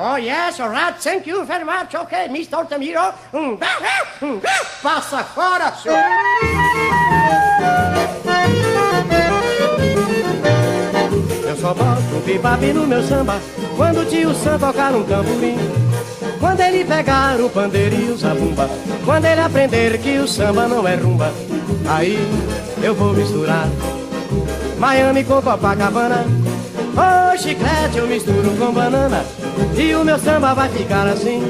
Oh, yes, all right. Thank you very much. Okay, Mr. Altamiro. Hum, hum, passa fora, senhor. Eu só boto bebop no meu samba quando o tio Sam tocar um tamborim. Quando ele pegar o pandeiro e o zabumba, quando ele aprender que o samba não é rumba, aí eu vou misturar Miami com Copacabana. Oh, chiclete eu misturo com banana e o meu samba vai ficar assim.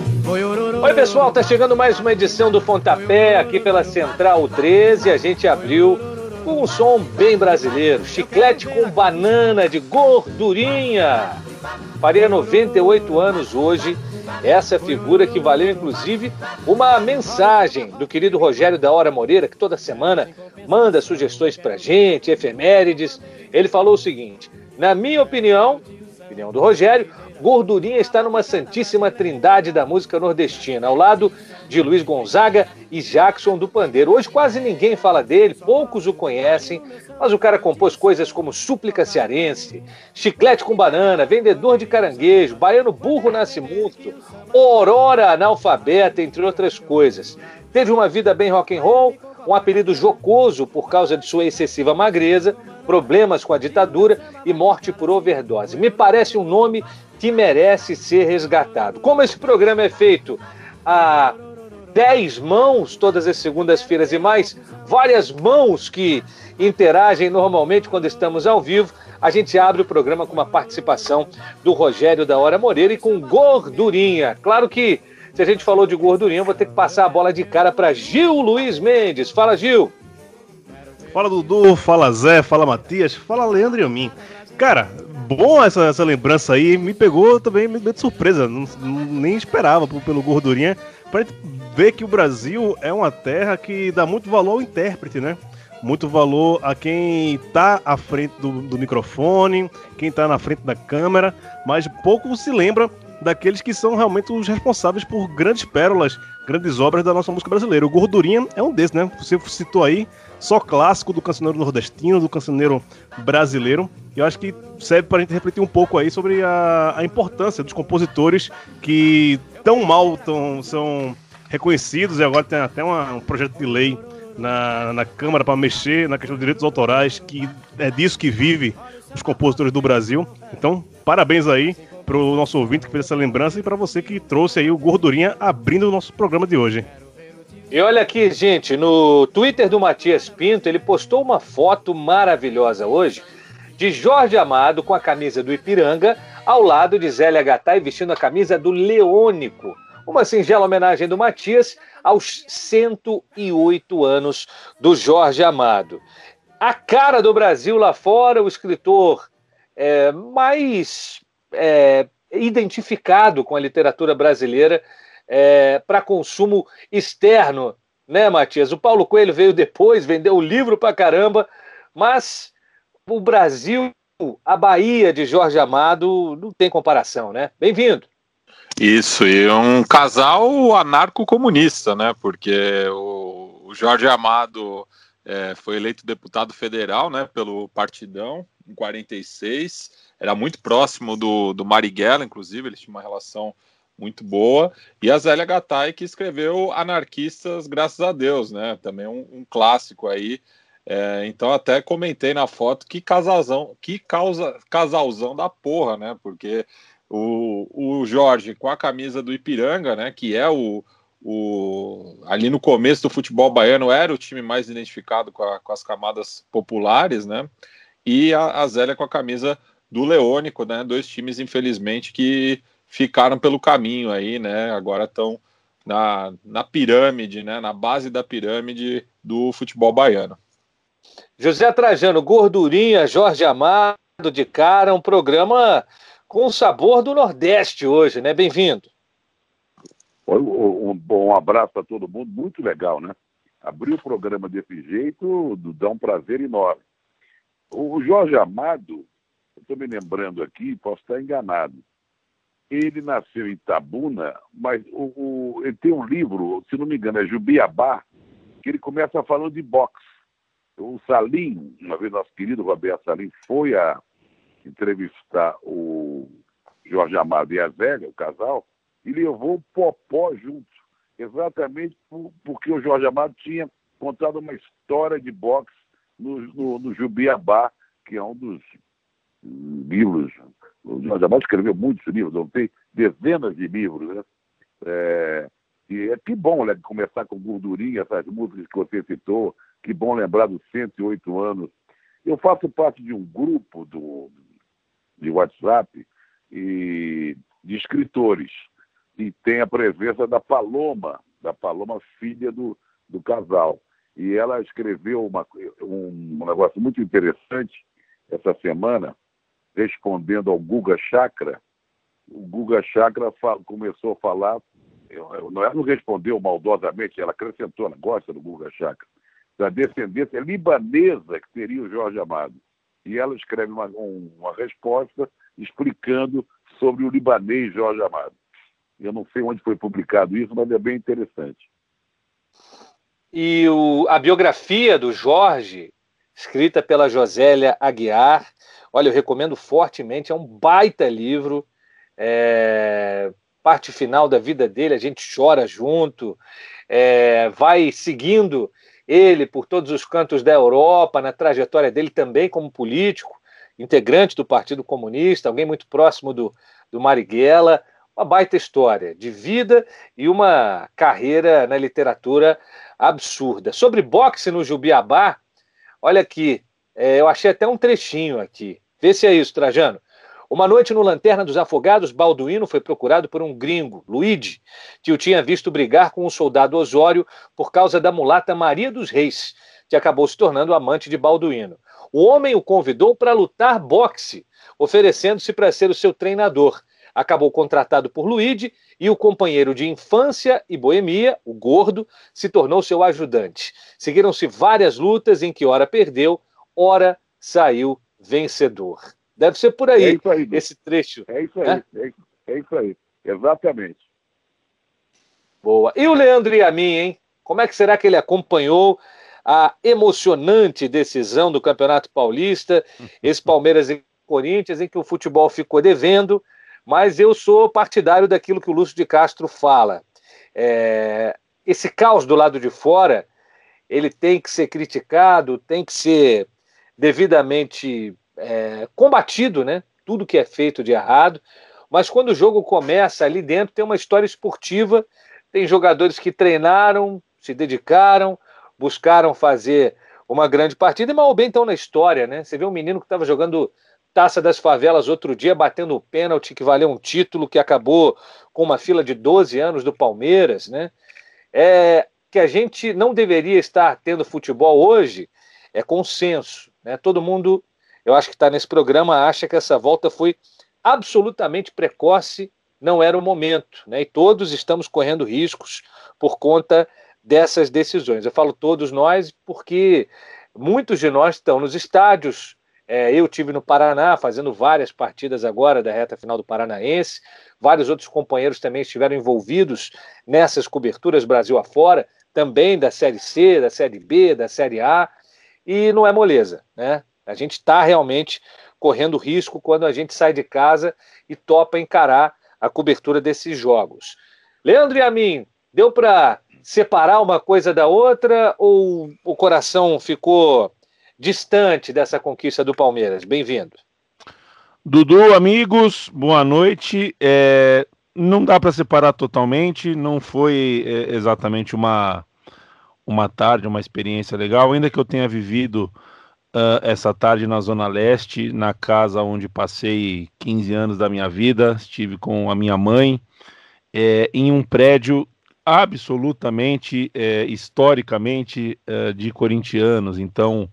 Oi, pessoal, tá chegando mais uma edição do Pontapé aqui pela Central 13. A gente abriu com um som bem brasileiro, chiclete com banana de gordurinha. Faria 98 anos hoje essa figura que valeu inclusive uma mensagem do querido Rogério da Hora Moreira, que toda semana manda sugestões pra gente, efemérides. Ele falou o seguinte: na minha opinião, opinião do Rogério, Gordurinha está numa santíssima trindade da música nordestina, ao lado de Luiz Gonzaga e Jackson do Pandeiro. Hoje quase ninguém fala dele, poucos o conhecem, mas o cara compôs coisas como Súplica Cearense, Chiclete com Banana, Vendedor de Caranguejo, Baiano Burro Nascimento, Aurora Analfabeta, entre outras coisas. Teve uma vida bem rock and roll, um apelido jocoso por causa de sua excessiva magreza, problemas com a ditadura e morte por overdose. Me parece um nome que merece ser resgatado. Como esse programa é feito a 10 mãos todas as segundas-feiras e mais, várias mãos que interagem normalmente quando estamos ao vivo, a gente abre o programa com uma participação do Rogério da Hora Moreira e com gordurinha. Claro que se a gente falou de gordurinha, vou ter que passar a bola de cara para Gil Luiz Mendes. Fala, Gil. Fala, Dudu. Fala, Zé. Fala, Matias. Fala, Leandro e a mim. Cara, bom essa, essa lembrança aí. Me pegou também meio de surpresa. Não, nem esperava pelo gordurinha. Pra ver que o Brasil é uma terra que dá muito valor ao intérprete, né? Muito valor a quem tá à frente do, do microfone, quem tá na frente da câmera, mas pouco se lembra daqueles que são realmente os responsáveis por grandes pérolas, grandes obras da nossa música brasileira. O Gordurinha é um desses, né? Você citou aí, só clássico do cancioneiro nordestino, do cancioneiro brasileiro. E eu acho que serve para a gente refletir um pouco aí sobre a, a importância dos compositores que tão mal tão, são reconhecidos e agora tem até uma, um projeto de lei na, na Câmara para mexer na questão dos direitos autorais, que é disso que vive os compositores do Brasil. Então, parabéns aí pro nosso ouvinte que fez essa lembrança e para você que trouxe aí o Gordurinha abrindo o nosso programa de hoje. E olha aqui, gente, no Twitter do Matias Pinto, ele postou uma foto maravilhosa hoje de Jorge Amado com a camisa do Ipiranga, ao lado de Zélia Gattai vestindo a camisa do Leônico. Uma singela homenagem do Matias aos 108 anos do Jorge Amado. A cara do Brasil lá fora, o escritor é, mais é, identificado com a literatura brasileira é, para consumo externo, né, Matias? O Paulo Coelho veio depois, vendeu o livro para caramba, mas o Brasil, a Bahia de Jorge Amado, não tem comparação, né? Bem-vindo. Isso, e um casal anarco-comunista, né? Porque o, Jorge Amado é, foi eleito deputado federal, né, pelo Partidão, em 46 era muito próximo do, do Marighella, inclusive, eles tinham uma relação muito boa. E a Zélia Gattai, que escreveu Anarquistas, graças a Deus, né? Também um, um clássico aí. É, então até comentei na foto que casalzão, que causa, casalzão da porra, né? Porque o, o Jorge com a camisa do Ipiranga, né? Que é o, o ali no começo do futebol baiano era o time mais identificado com, a, com as camadas populares, né? E a, a Zélia com a camisa do Leônico, né? Dois times, infelizmente, que ficaram pelo caminho aí, né? Agora estão na, na pirâmide, né? Na base da pirâmide do futebol baiano. José Trajano, gordurinha, Jorge Amado de cara, um programa com o sabor do Nordeste hoje, né? Bem-vindo. Um bom abraço para todo mundo, muito legal, né? Abrir o programa desse jeito dá um prazer enorme. O Jorge Amado, estou me lembrando aqui, posso estar enganado. Ele nasceu em Tabuna, mas o, o, ele tem um livro, se não me engano, é Jubiabá, que ele começa falando de boxe. O Salim, uma vez nosso querido Roberto Salim, foi a entrevistar o Jorge Amado e a Zélia, o casal, e levou o Popó junto, exatamente por, porque o Jorge Amado tinha contado uma história de boxe no, no, no Jubiabá, que é um dos livros. O Jorge escreveu muitos livros, não tem dezenas de livros, né? É, e é que bom né, começar com gordurinha, essas músicas que você citou, que bom lembrar dos 108 anos. Eu faço parte de um grupo do, de WhatsApp e de escritores. E tem a presença da Paloma, da Paloma, filha do, do casal. E ela escreveu uma, um negócio muito interessante essa semana, respondendo ao Guga Chakra. O Guga Chakra começou a falar, ela não respondeu maldosamente, ela acrescentou, ela gosta do Guga Chakra, da descendência libanesa que teria o Jorge Amado. E ela escreve uma, uma resposta explicando sobre o libanês Jorge Amado. Eu não sei onde foi publicado isso, mas é bem interessante. E o, a biografia do Jorge, escrita pela Josélia Aguiar, olha, eu recomendo fortemente, é um baita livro. É, parte final da vida dele, a gente chora junto, é, vai seguindo ele por todos os cantos da Europa, na trajetória dele também como político, integrante do Partido Comunista, alguém muito próximo do, do Marighella. Uma baita história de vida e uma carreira na literatura absurda. Sobre boxe no Jubiabá, olha aqui, é, eu achei até um trechinho aqui. Vê se é isso, Trajano. Uma noite no Lanterna dos Afogados, Balduino foi procurado por um gringo, Luigi, que o tinha visto brigar com o soldado Osório por causa da mulata Maria dos Reis, que acabou se tornando amante de Balduino. O homem o convidou para lutar boxe, oferecendo-se para ser o seu treinador. Acabou contratado por Luigi e o companheiro de infância e boemia, o gordo, se tornou seu ajudante. Seguiram-se várias lutas em que ora perdeu, ora saiu vencedor. Deve ser por aí, é aí esse trecho. É isso aí, é? é isso aí, exatamente. Boa. E o Leandro e a mim, hein? Como é que será que ele acompanhou a emocionante decisão do Campeonato Paulista, esse Palmeiras e Corinthians, em que o futebol ficou devendo, mas eu sou partidário daquilo que o Lúcio de Castro fala. É, esse caos do lado de fora, ele tem que ser criticado, tem que ser devidamente é, combatido, né? Tudo que é feito de errado. Mas quando o jogo começa ali dentro, tem uma história esportiva, tem jogadores que treinaram, se dedicaram, buscaram fazer uma grande partida, e mal bem estão na história, né? Você vê um menino que estava jogando Taça das Favelas outro dia, batendo o pênalti que valeu um título que acabou com uma fila de 12 anos do Palmeiras, né? É, que a gente não deveria estar tendo futebol hoje é consenso, né? Todo mundo, eu acho que está nesse programa, acha que essa volta foi absolutamente precoce, não era o momento, né? E todos estamos correndo riscos por conta dessas decisões. Eu falo todos nós porque muitos de nós estão nos estádios. É, eu tive no Paraná fazendo várias partidas agora da reta final do Paranaense. Vários outros companheiros também estiveram envolvidos nessas coberturas Brasil afora, também da Série C, da Série B, da Série A. E não é moleza, né? A gente está realmente correndo risco quando a gente sai de casa e topa encarar a cobertura desses jogos. Leandro e a mim, deu para separar uma coisa da outra ou o coração ficou distante dessa conquista do Palmeiras? Bem-vindo. Dudu, amigos, boa noite. É, não dá para separar totalmente, não foi é, exatamente uma, uma tarde, uma experiência legal, ainda que eu tenha vivido uh, essa tarde na Zona Leste, na casa onde passei 15 anos da minha vida, estive com a minha mãe, é, em um prédio absolutamente, é, historicamente, é, de corintianos. Então,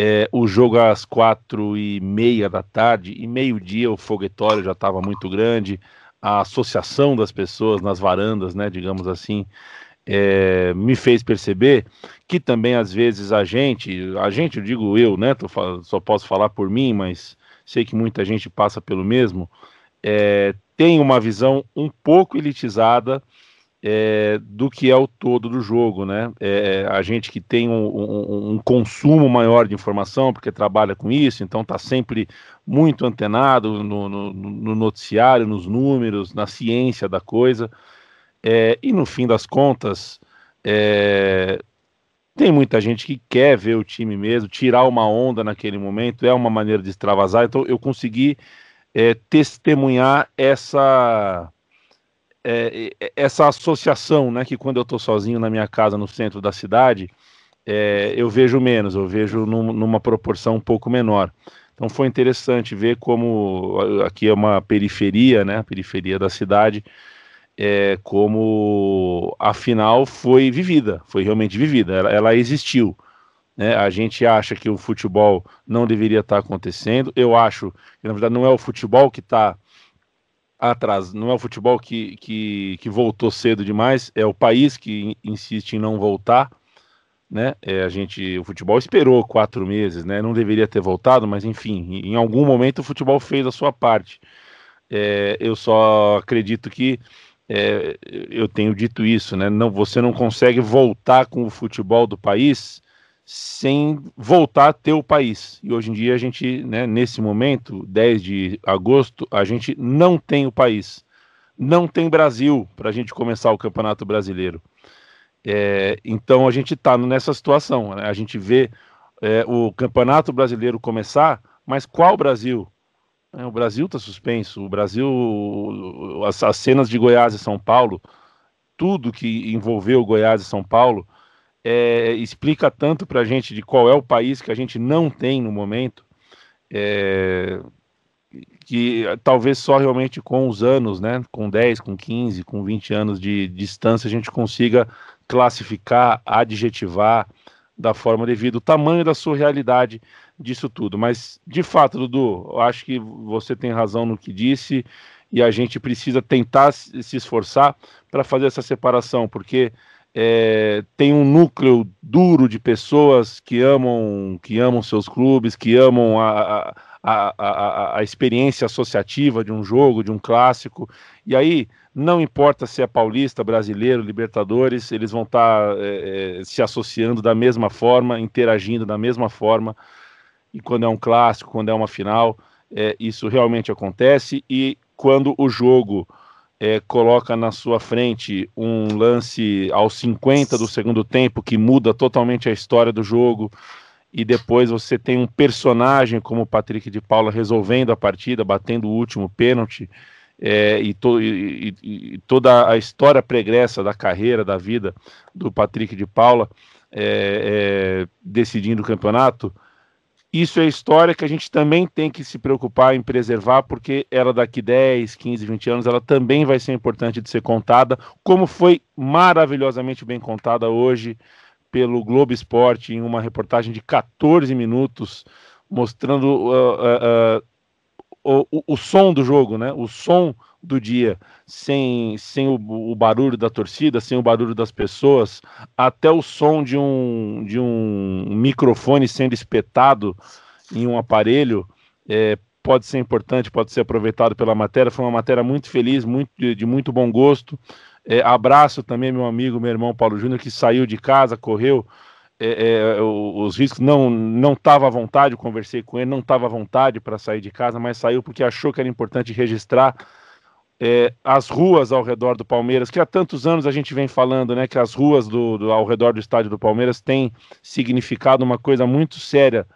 é, o jogo às quatro e meia da tarde, e meio-dia o foguetório já estava muito grande, a associação das pessoas nas varandas, né, digamos assim, é, me fez perceber que também às vezes a gente, a gente, eu digo eu, né, tô, só posso falar por mim, mas sei que muita gente passa pelo mesmo, é, tem uma visão um pouco elitizada é, do que é o todo do jogo, né? É, a gente que tem um, um, um, consumo maior de informação, porque trabalha com isso, então está sempre muito antenado no, no, no, noticiário, nos números, na ciência da coisa. É, e no fim das contas, é, tem muita gente que quer ver o time mesmo, tirar uma onda naquele momento, é uma maneira de extravasar. Então eu consegui é, testemunhar essa é, essa associação, né, que quando eu estou sozinho na minha casa no centro da cidade, é, eu vejo menos, eu vejo num, numa proporção um pouco menor. Então foi interessante ver como aqui é uma periferia, né, a periferia da cidade, é, como a final foi vivida, foi realmente vivida, ela, ela existiu. Né? A gente acha que o futebol não deveria estar acontecendo, eu acho que na verdade não é o futebol que está atrás. Não é o futebol que, que, que, voltou cedo demais, é o país que insiste em não voltar. Né? É, a gente, o futebol esperou quatro meses, né? Não deveria ter voltado, mas enfim, em algum momento o futebol fez a sua parte. É, eu só acredito que é, eu tenho dito isso, né? Não, você não consegue voltar com o futebol do país sem voltar a ter o país. E hoje em dia a gente, né, nesse momento, 10 de agosto, a gente não tem o país. Não tem Brasil para a gente começar o Campeonato Brasileiro. É, então a gente está nessa situação. Né? A gente vê é, o Campeonato Brasileiro começar, mas qual Brasil? É, o Brasil está suspenso. O Brasil, as, as cenas de Goiás e São Paulo, tudo que envolveu Goiás e São Paulo, é, explica tanto para a gente de qual é o país que a gente não tem no momento, é, que talvez só realmente com os anos, né, com 10, com 15, com 20 anos de distância, a gente consiga classificar, adjetivar da forma devida, o tamanho da sua realidade disso tudo. Mas, de fato, Dudu, eu acho que você tem razão no que disse e a gente precisa tentar se esforçar para fazer essa separação, porque é, tem um núcleo duro de pessoas que amam, que amam seus clubes, que amam a, a, a, a, experiência associativa de um jogo, de um clássico. E aí, não importa se é paulista, brasileiro, Libertadores, eles vão estar tá, é, é, se associando da mesma forma, interagindo da mesma forma. E quando é um clássico, quando é uma final, é, isso realmente acontece. E quando o jogo é, coloca na sua frente um lance aos 50 do segundo tempo que muda totalmente a história do jogo, e depois você tem um personagem como o Patrick de Paula resolvendo a partida, batendo o último pênalti, é, e, to, e, e, toda a história pregressa da carreira, da vida do Patrick de Paula é, é decidindo o campeonato isso é história que a gente também tem que se preocupar em preservar, porque ela daqui 10, 15, 20 anos, ela também vai ser importante de ser contada, como foi maravilhosamente bem contada hoje pelo Globo Esporte em uma reportagem de 14 minutos, mostrando uh, uh, uh, o, o, som do jogo, né? O som do dia, sem, sem o, o, barulho da torcida, sem o barulho das pessoas, até o som de um, de um microfone sendo espetado em um aparelho, é, pode ser importante, pode ser aproveitado pela matéria. Foi uma matéria muito feliz, muito, de, de muito bom gosto. É, abraço também meu amigo, meu irmão Paulo Júnior, que saiu de casa, correu é, é, os riscos não não estava à vontade, conversei com ele, não estava à vontade para sair de casa, mas saiu porque achou que era importante registrar é, as ruas ao redor do Palmeiras, que há tantos anos a gente vem falando, né, que as ruas do, do ao redor do estádio do Palmeiras têm significado uma coisa muito séria,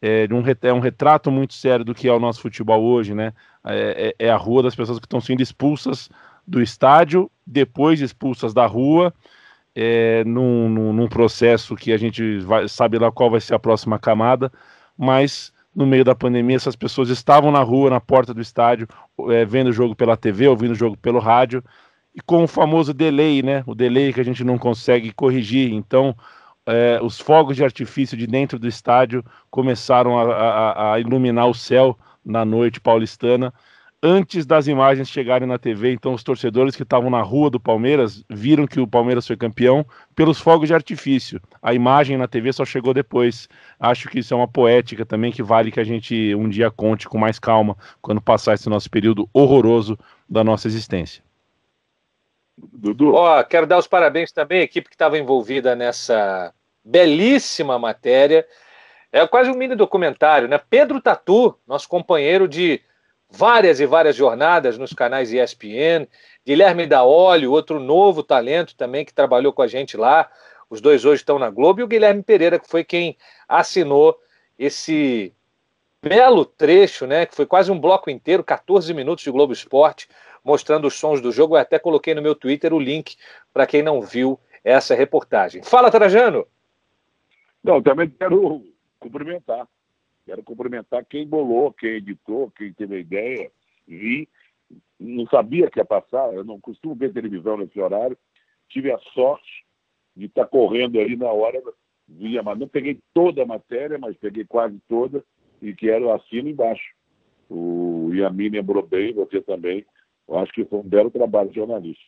é, um, é um retrato muito sério do que é o nosso futebol hoje, né? É, é, é a rua das pessoas que estão sendo expulsas do estádio, depois expulsas da rua, é, num, num, num, processo que a gente vai, sabe lá qual vai ser a próxima camada, mas no meio da pandemia, essas pessoas estavam na rua, na porta do estádio, é, vendo o jogo pela TV, ouvindo o jogo pelo rádio, e com o famoso delay, né? O delay que a gente não consegue corrigir. Então, é, os fogos de artifício de dentro do estádio começaram a, a, a iluminar o céu na noite paulistana antes das imagens chegarem na TV. Então, os torcedores que estavam na rua do Palmeiras viram que o Palmeiras foi campeão pelos fogos de artifício. A imagem na TV só chegou depois. Acho que isso é uma poética também que vale que a gente um dia conte com mais calma quando passar esse nosso período horroroso da nossa existência. Dudu. Ó, quero dar os parabéns também à equipe que estava envolvida nessa belíssima matéria. É quase um mini documentário, né? Pedro Tatu, nosso companheiro de várias e várias jornadas nos canais ESPN, Guilherme Daolio, outro novo talento também que trabalhou com a gente lá. Os dois hoje estão na Globo, e o Guilherme Pereira, que foi quem assinou esse belo trecho, né? Que foi quase um bloco inteiro, 14 minutos de Globo Esporte, mostrando os sons do jogo. Eu até coloquei no meu Twitter o link para quem não viu essa reportagem. Fala, Trajano! Não, também quero cumprimentar. Quero cumprimentar quem bolou, quem editou, quem teve a ideia. Vi, não sabia que ia passar, eu não costumo ver televisão nesse horário. Tive a sorte de estar correndo aí na hora, via, mas não peguei toda a matéria, mas peguei quase toda e quero assino embaixo. O Yamin lembrou bem, você também. Eu acho que foi um belo trabalho de jornalista.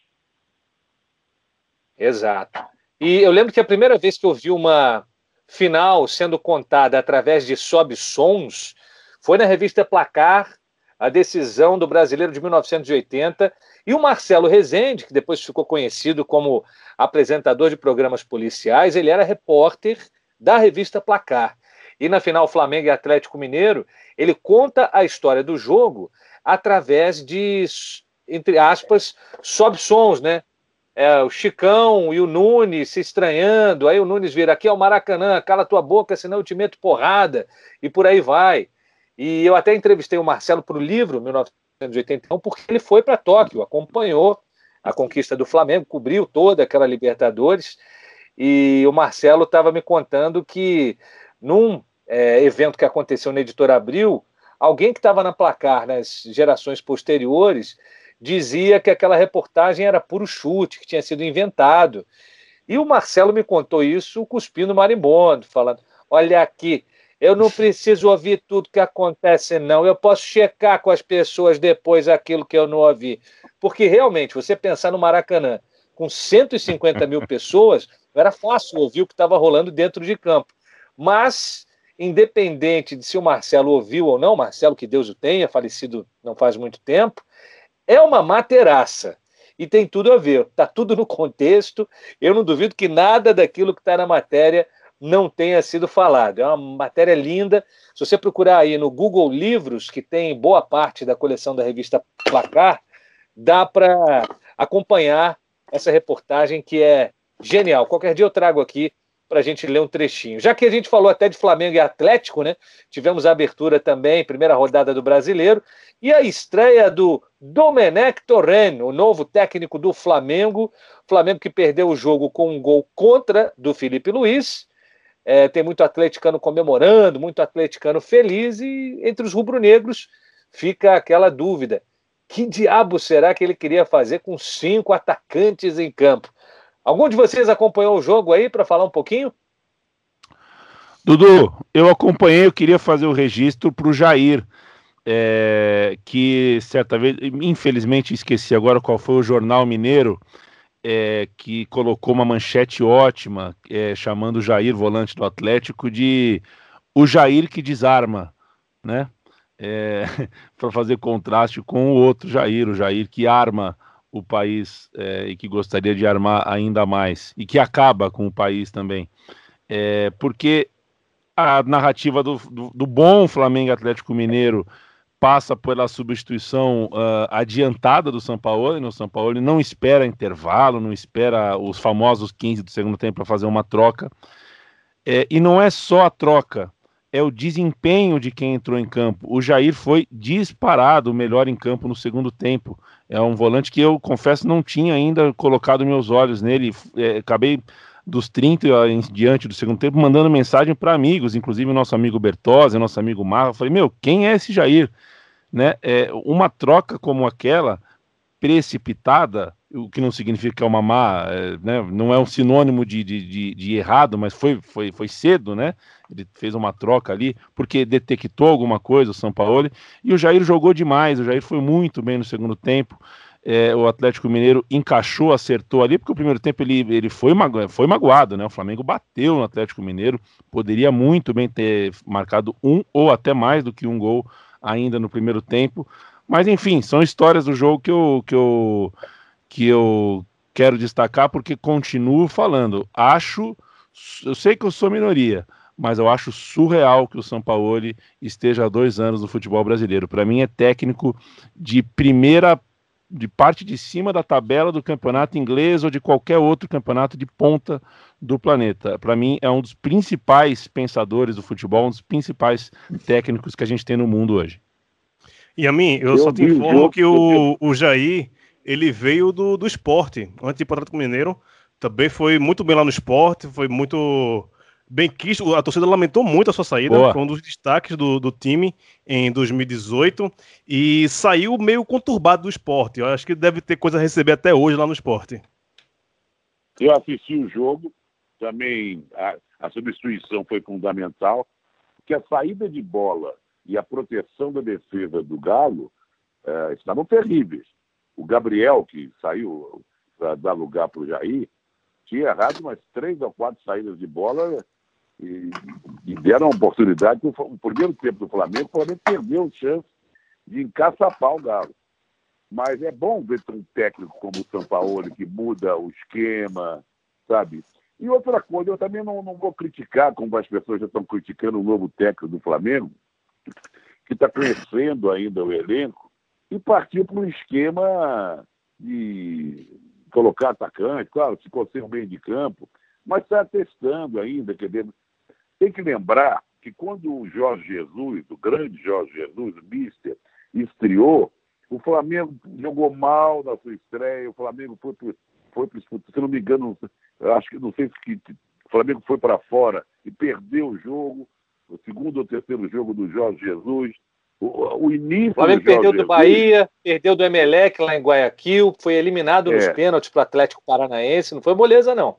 Exato. E eu lembro que a primeira vez que eu vi uma final sendo contada através de sobe-sons foi na revista Placar, a decisão do brasileiro de 1980, e o Marcelo Rezende, que depois ficou conhecido como apresentador de programas policiais, ele era repórter da revista Placar. E na final Flamengo e Atlético Mineiro, ele conta a história do jogo através de, entre aspas, sobe-sons, né? É, o Chicão e o Nunes se estranhando, aí o Nunes vira aqui é o Maracanã, cala tua boca, senão eu te meto porrada, e por aí vai. E eu até entrevistei o Marcelo para o livro, 1981, porque ele foi para Tóquio, acompanhou a conquista do Flamengo, cobriu toda aquela Libertadores, e o Marcelo estava me contando que num é, evento que aconteceu na Editora Abril, alguém que estava na placar nas gerações posteriores dizia que aquela reportagem era puro chute, que tinha sido inventado. E o Marcelo me contou isso cuspindo marimbondo, falando: olha aqui, eu não preciso ouvir tudo que acontece, não. Eu posso checar com as pessoas depois aquilo que eu não ouvi. Porque realmente, você pensar no Maracanã com 150 mil pessoas, não era fácil ouvir o que estava rolando dentro de campo. Mas, independente de se o Marcelo ouviu ou não, Marcelo, que Deus o tenha, falecido não faz muito tempo, é uma materaça. E tem tudo a ver, está tudo no contexto. Eu não duvido que nada daquilo que está na matéria não tenha sido falado. É uma matéria linda. Se você procurar aí no Google Livros, que tem boa parte da coleção da revista Placar, dá para acompanhar essa reportagem que é genial. Qualquer dia eu trago aqui para a gente ler um trechinho. Já que a gente falou até de Flamengo e Atlético, né? Tivemos a abertura também, primeira rodada do Brasileiro, e a estreia do Domenech Torren, o novo técnico do Flamengo. Flamengo que perdeu o jogo com um gol contra do Felipe Luiz. É, tem muito atleticano comemorando, muito atleticano feliz, e entre os rubro-negros fica aquela dúvida: que diabo será que ele queria fazer com cinco atacantes em campo? Algum de vocês acompanhou o jogo aí para falar um pouquinho? Dudu, eu acompanhei, eu queria fazer o registro para o Jair, é, que certa vez, infelizmente esqueci agora qual foi o jornal mineiro, é, que colocou uma manchete ótima, é, chamando o Jair, volante do Atlético, de o Jair que desarma, né? É, para fazer contraste com o outro Jair, o Jair que arma o país é, e que gostaria de armar ainda mais e que acaba com o país também. É, porque a narrativa do, do, do, bom Flamengo Atlético Mineiro passa pela substituição uh, adiantada do São Paulo. No São Paulo não espera intervalo, não espera os famosos 15 do segundo tempo para fazer uma troca. É, e não é só a troca, é o desempenho de quem entrou em campo. O Jair foi disparado o melhor em campo no segundo tempo. É um volante que eu confesso não tinha ainda colocado meus olhos nele. É, acabei dos 30 em diante do segundo tempo mandando mensagem para amigos, inclusive nosso amigo Bertosa, nosso amigo Marra. Falei, meu, quem é esse Jair? Né? É, uma troca como aquela, precipitada, o que não significa que é uma má, é, né? não é um sinônimo de, de, de, errado, mas foi, foi, foi cedo, né? Ele fez uma troca ali, porque detectou alguma coisa o São Paulo, e o Jair jogou demais, o Jair foi muito bem no segundo tempo. É, o Atlético Mineiro encaixou, acertou ali, porque o primeiro tempo ele, ele foi, mago, foi magoado, né? O Flamengo bateu no Atlético Mineiro, poderia muito bem ter marcado um ou até mais do que um gol ainda no primeiro tempo. Mas enfim, são histórias do jogo que eu, que eu que eu quero destacar porque continuo falando. Acho, eu sei que eu sou minoria, mas eu acho surreal que o Sampaoli esteja há dois anos no futebol brasileiro. Para mim é técnico de primeira, de parte de cima da tabela do campeonato inglês ou de qualquer outro campeonato de ponta do planeta. Para mim é um dos principais pensadores do futebol, um dos principais técnicos que a gente tem no mundo hoje. E a mim, eu, eu só te informo que o, o Jair ele veio do, do esporte, antes de ir para o Mineiro. Também foi muito bem lá no esporte, foi muito bem quisto. A torcida lamentou muito a sua saída, Boa. foi um dos destaques do, do time em 2018 e saiu meio conturbado do esporte. Eu acho que deve ter coisa a receber até hoje lá no esporte. Eu assisti o jogo, também a, a substituição foi fundamental, que a saída de bola e a proteção da defesa do Galo eh, estavam terríveis. O Gabriel, que saiu para dar lugar para o Jair, tinha errado umas três ou quatro saídas de bola e, e deram oportunidade. No primeiro tempo do Flamengo, o Flamengo perdeu chance de encaçapar o Galo. Mas é bom ver um técnico como o São Paulo que muda o esquema, sabe? E outra coisa, eu também não, não vou criticar, como as pessoas já estão criticando o novo técnico do Flamengo, que está crescendo ainda o elenco, e partiu para um esquema de colocar atacante, claro, se sem um meio de campo, mas está testando ainda. Quer dizer, tem que lembrar que quando o Jorge Jesus, o grande Jorge Jesus, o Mister, estreou, o Flamengo jogou mal na sua estreia, o Flamengo foi para foi se não me engano, acho que não sei se o Flamengo foi para fora e perdeu o jogo, o segundo ou terceiro jogo do Jorge Jesus. O, o início. O Flamengo perdeu do Bahia, perdeu do Emelec lá em Guayaquil, foi eliminado é. nos pênaltis para o Atlético Paranaense. Não foi moleza, não.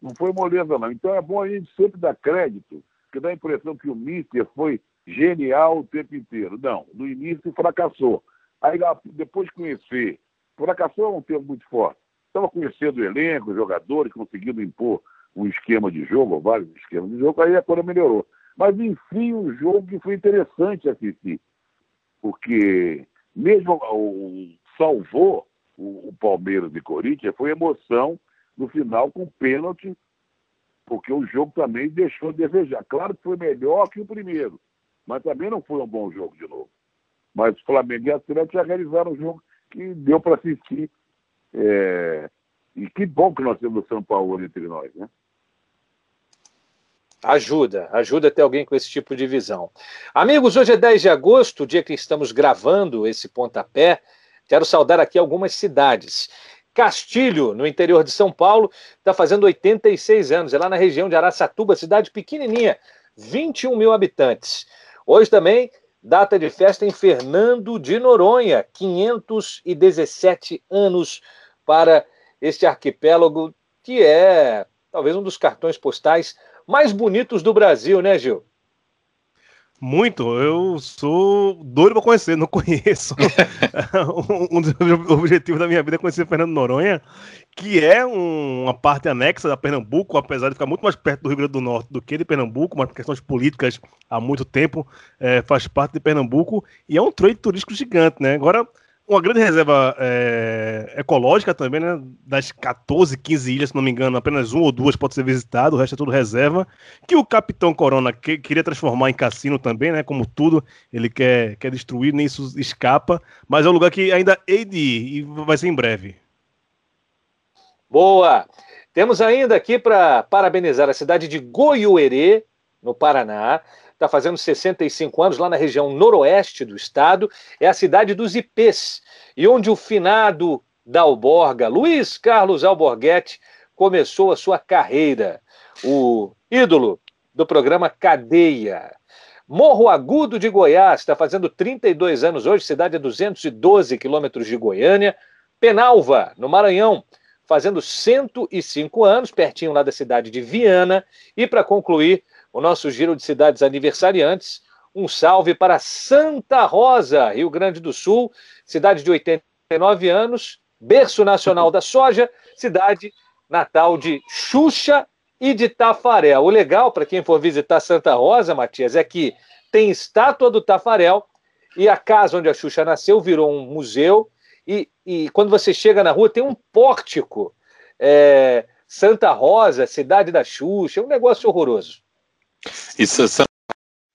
Não foi moleza, não. Então é bom a gente sempre dar crédito, porque dá a impressão que o Mister foi genial o tempo inteiro. Não, no início fracassou. Aí depois de conhecer, fracassou é um termo muito forte. Estava conhecendo o elenco, os jogadores, conseguindo impor um esquema de jogo, ou vários esquemas de jogo, aí a coisa melhorou. Mas, enfim, um jogo que foi interessante assistir, porque mesmo o salvou o, o Palmeiras e Corinthians foi emoção no final com pênalti, porque o jogo também deixou a desejar. Claro que foi melhor que o primeiro, mas também não foi um bom jogo de novo. Mas o Flamengo e Atlético já realizaram um jogo que deu para assistir. É... E que bom que nós temos o São Paulo entre nós, né? Ajuda, ajuda a ter alguém com esse tipo de visão. Amigos, hoje é 10 de agosto, dia que estamos gravando esse pontapé. Quero saudar aqui algumas cidades. Castilho, no interior de São Paulo, está fazendo 86 anos. É lá na região de Araçatuba, cidade pequenininha, 21 mil habitantes. Hoje também, data de festa em Fernando de Noronha, 517 anos para este arquipélago, que é talvez um dos cartões postais mais bonitos do Brasil, né, Gil? Muito, eu sou doido para conhecer, não conheço. um dos objetivos da minha vida é conhecer Fernando Noronha, que é um, uma parte anexa da Pernambuco, apesar de ficar muito mais perto do Rio Grande do Norte do que de Pernambuco, mas por questões políticas há muito tempo é, faz parte de Pernambuco e é um trade turístico gigante, né? Agora, uma grande reserva é, ecológica também, né? Das 14, 15 ilhas, se não me engano, apenas uma ou duas pode ser visitado, o resto é tudo reserva. Que o Capitão Corona que, queria transformar em cassino também, né? Como tudo, ele quer, quer destruir, nem isso escapa. Mas é um lugar que ainda hei de ir e vai ser em breve. Boa! Temos ainda aqui para parabenizar a cidade de Goiuerê, no Paraná está fazendo 65 anos, lá na região noroeste do estado, é a cidade dos Ipês, e onde o finado da Alborga, Luiz Carlos Alborguete, começou a sua carreira. O ídolo do programa Cadeia. Morro Agudo de Goiás, está fazendo 32 anos hoje, cidade a 212 quilômetros de Goiânia. Penalva, no Maranhão, fazendo 105 anos, pertinho lá da cidade de Viana. E para concluir, o nosso giro de cidades aniversariantes. Um salve para Santa Rosa, Rio Grande do Sul, cidade de 89 anos, berço nacional da soja, cidade natal de Xuxa e de Tafarel. O legal para quem for visitar Santa Rosa, Matias, é que tem estátua do Tafarel e a casa onde a Xuxa nasceu virou um museu e, e quando você chega na rua tem um pórtico. É, Santa Rosa, cidade da Xuxa, um negócio horroroso. Isso é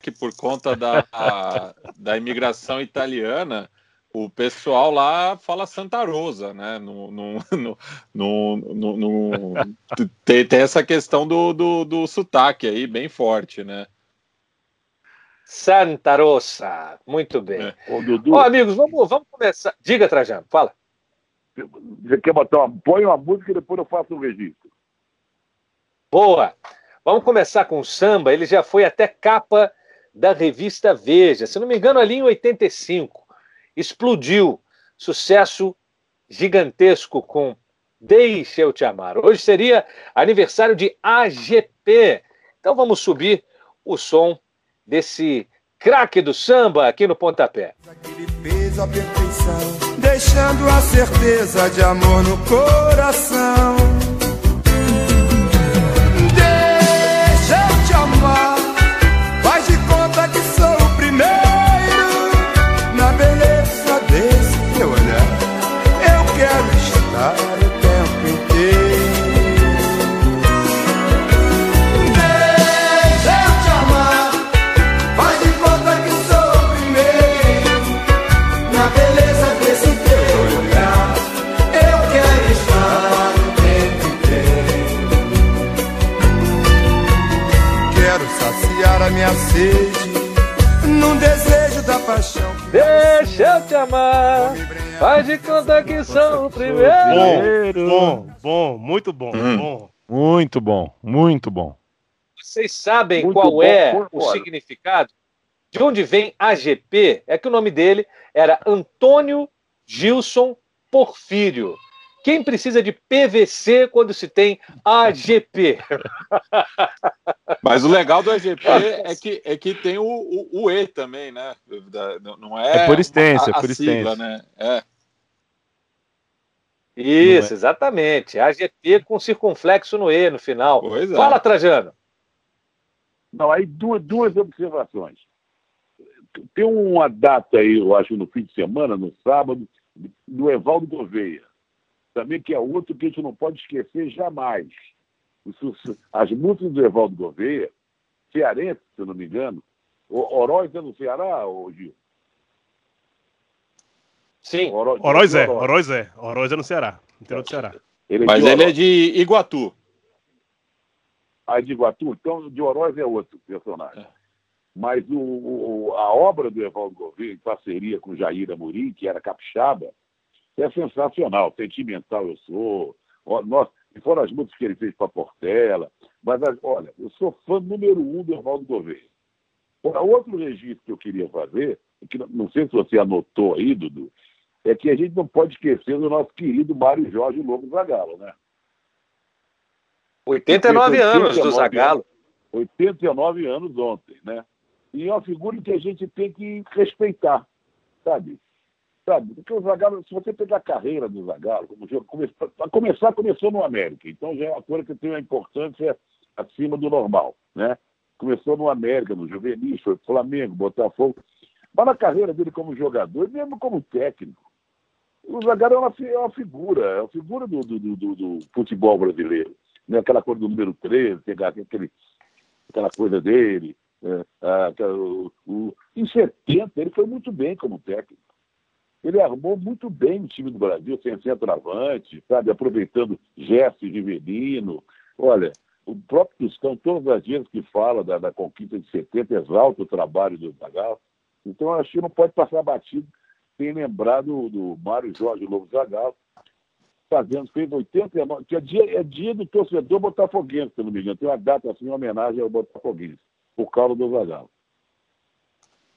que por conta da, da imigração italiana, o pessoal lá fala Santa Rosa, né? No, no, no, no, no tem, tem, essa questão do, do, do sotaque aí bem forte, né? Santa Rosa, muito bem. É. Ô, Dudu, Ó, amigos, vamos, vamos começar. Diga, Trajano, fala. Você quer botar uma. Põe uma música e depois eu faço o um registro. Boa! Vamos começar com o samba. Ele já foi até capa da revista Veja, se não me engano, ali em 85. Explodiu. Sucesso gigantesco com Deixa Eu Te Amar. Hoje seria aniversário de AGP. Então vamos subir o som desse craque do samba aqui no pontapé. Aquele peso, perfeição, deixando a certeza de amor no coração. Sede, num desejo da paixão. Deixa eu te amar, faz de conta que sou o primeiro. Bom, bom, bom muito bom, hum. bom. Muito bom, muito bom. Vocês sabem muito qual bom, é o significado? De onde vem AGP? É que o nome dele era Antônio Gilson Porfírio. Quem precisa de PVC quando se tem AGP? Mas o legal do AGP é que, é que tem o, o, o E também, né? Não é, é por extensa, é por extensa. Né? É. Isso, é. exatamente. AGP com circunflexo no E no final. Pois é. Fala, Trajano. Não, aí duas, duas observações. Tem uma data aí, eu acho, no fim de semana, no sábado, do Evaldo Gouveia também que é outro que a gente não pode esquecer jamais. As músicas do Evaldo Gouveia, cearense, se eu não me engano, Oroz é no Ceará, ou Gil? Sim. Oroz, Oroz é, Oroz é. Oroz é no Ceará, interior do Ceará. Ele é Mas ele é de Iguatu. Ah, de Iguatu? Então, de Oroz é outro personagem. É. Mas o, o, a obra do Evaldo Gouveia, em parceria com Jair Amorim, que era capixaba, é sensacional. Sentimental eu sou. Nossa, e foram as músicas que ele fez para Portela. Mas, olha, eu sou fã número um do Evaldo Gouveia. Outro registro que eu queria fazer, que não sei se você anotou aí, Dudu, é que a gente não pode esquecer do nosso querido Mário Jorge Lobo Zagalo, né? 89 anos do Zagalo. 89 anos ontem, né? E é uma figura que a gente tem que respeitar, sabe? Sabe? Porque o Zagallo, se você pegar a carreira do Zagallo, como jogo, a começar, começou no América. Então já é uma coisa que tem uma importância acima do normal, né? Começou no América, no Juvenil, foi Flamengo, Botafogo. Mas na carreira dele como jogador, e mesmo como técnico, o Zagallo é uma, é uma figura, é uma figura do, do, do, do futebol brasileiro. Né? Aquela coisa do número 13, aquele, aquela coisa dele. É, aquela, o, o, em 70, ele foi muito bem como técnico ele armou muito bem o time do Brasil, sem centroavante, sabe, aproveitando Gerson Rivelino. Olha, o próprio Tostão, todas as vezes que fala da, da, conquista de 70, exalta o trabalho do Zagallo. Então, acho que não pode passar batido sem lembrar do, do Mário Jorge Lobo Zagallo, fazendo, fez 89, que é dia, é dia do torcedor botafoguense, se não me engano. Tem uma data assim, em homenagem ao botafoguense, por causa do Zagallo.